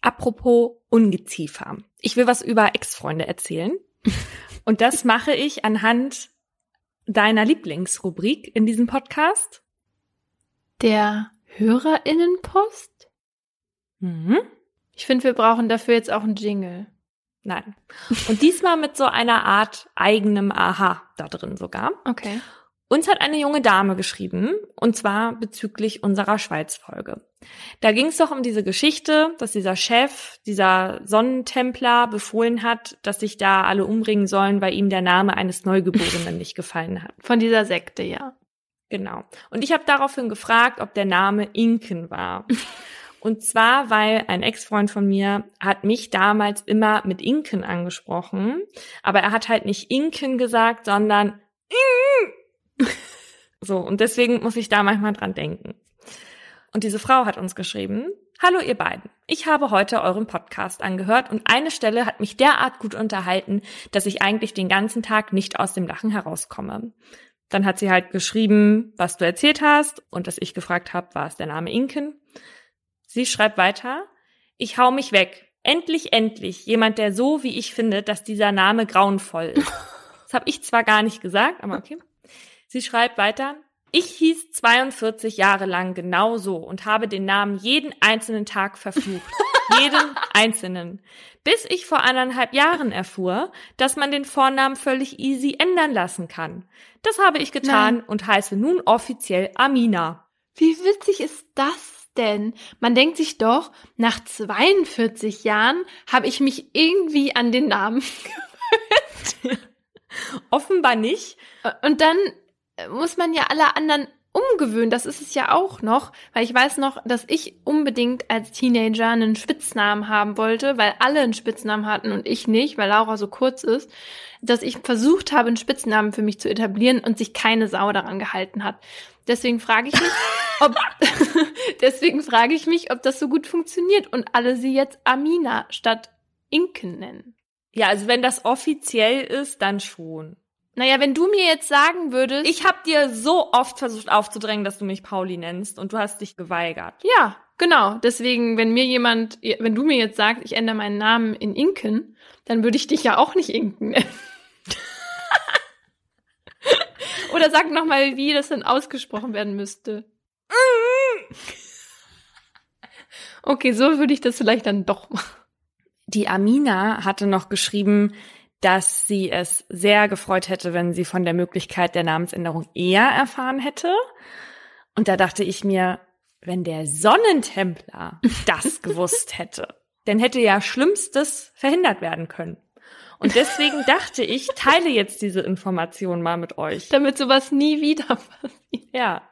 S2: Apropos Ungeziefer. Ich will was über Ex-Freunde erzählen. Und das mache ich anhand deiner Lieblingsrubrik in diesem Podcast.
S1: Der Hörerinnenpost?
S2: Mhm.
S1: Ich finde, wir brauchen dafür jetzt auch einen Jingle.
S2: Nein. Und diesmal mit so einer Art eigenem Aha da drin sogar.
S1: Okay.
S2: Uns hat eine junge Dame geschrieben, und zwar bezüglich unserer Schweiz-Folge. Da ging es doch um diese Geschichte, dass dieser Chef, dieser Sonnentempler befohlen hat, dass sich da alle umbringen sollen, weil ihm der Name eines Neugeborenen nicht gefallen hat.
S1: Von dieser Sekte, ja.
S2: Genau. Und ich habe daraufhin gefragt, ob der Name Inken war. Und zwar, weil ein Ex-Freund von mir hat mich damals immer mit Inken angesprochen, aber er hat halt nicht Inken gesagt, sondern so. Und deswegen muss ich da manchmal dran denken. Und diese Frau hat uns geschrieben, Hallo ihr beiden. Ich habe heute euren Podcast angehört und eine Stelle hat mich derart gut unterhalten, dass ich eigentlich den ganzen Tag nicht aus dem Lachen herauskomme. Dann hat sie halt geschrieben, was du erzählt hast und dass ich gefragt habe, war es der Name Inken? Sie schreibt weiter, ich hau mich weg. Endlich, endlich. Jemand, der so, wie ich finde, dass dieser Name grauenvoll ist. Das habe ich zwar gar nicht gesagt, aber okay. Sie schreibt weiter, ich hieß 42 Jahre lang genau so und habe den Namen jeden einzelnen Tag verflucht. jeden einzelnen. Bis ich vor anderthalb Jahren erfuhr, dass man den Vornamen völlig easy ändern lassen kann. Das habe ich getan
S1: Nein.
S2: und heiße nun offiziell Amina.
S1: Wie witzig ist das denn? Man denkt sich doch, nach 42 Jahren habe ich mich irgendwie an den Namen.
S2: Offenbar nicht.
S1: Und dann äh, muss man ja alle anderen umgewöhnen. Das ist es ja auch noch, weil ich weiß noch, dass ich unbedingt als Teenager einen Spitznamen haben wollte, weil alle einen Spitznamen hatten und ich nicht, weil Laura so kurz ist, dass ich versucht habe, einen Spitznamen für mich zu etablieren und sich keine Sau daran gehalten hat. Deswegen frage ich mich, ob deswegen frage ich mich, ob das so gut funktioniert und alle sie jetzt Amina statt Inken nennen.
S2: Ja, also wenn das offiziell ist, dann schon.
S1: Naja, wenn du mir jetzt sagen würdest,
S2: Ich habe dir so oft versucht aufzudrängen, dass du mich Pauli nennst und du hast dich geweigert.
S1: Ja, genau. Deswegen, wenn mir jemand, wenn du mir jetzt sagst, ich ändere meinen Namen in Inken, dann würde ich dich ja auch nicht Inken nennen. Oder sag noch mal, wie das denn ausgesprochen werden müsste. Okay, so würde ich das vielleicht dann doch machen.
S2: Die Amina hatte noch geschrieben, dass sie es sehr gefreut hätte, wenn sie von der Möglichkeit der Namensänderung eher erfahren hätte. Und da dachte ich mir, wenn der Sonnentempler das gewusst hätte, dann hätte ja Schlimmstes verhindert werden können. Und deswegen dachte ich, teile jetzt diese Information mal mit euch.
S1: Damit sowas nie wieder passiert.
S2: Ja.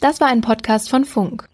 S1: Das war ein Podcast von Funk.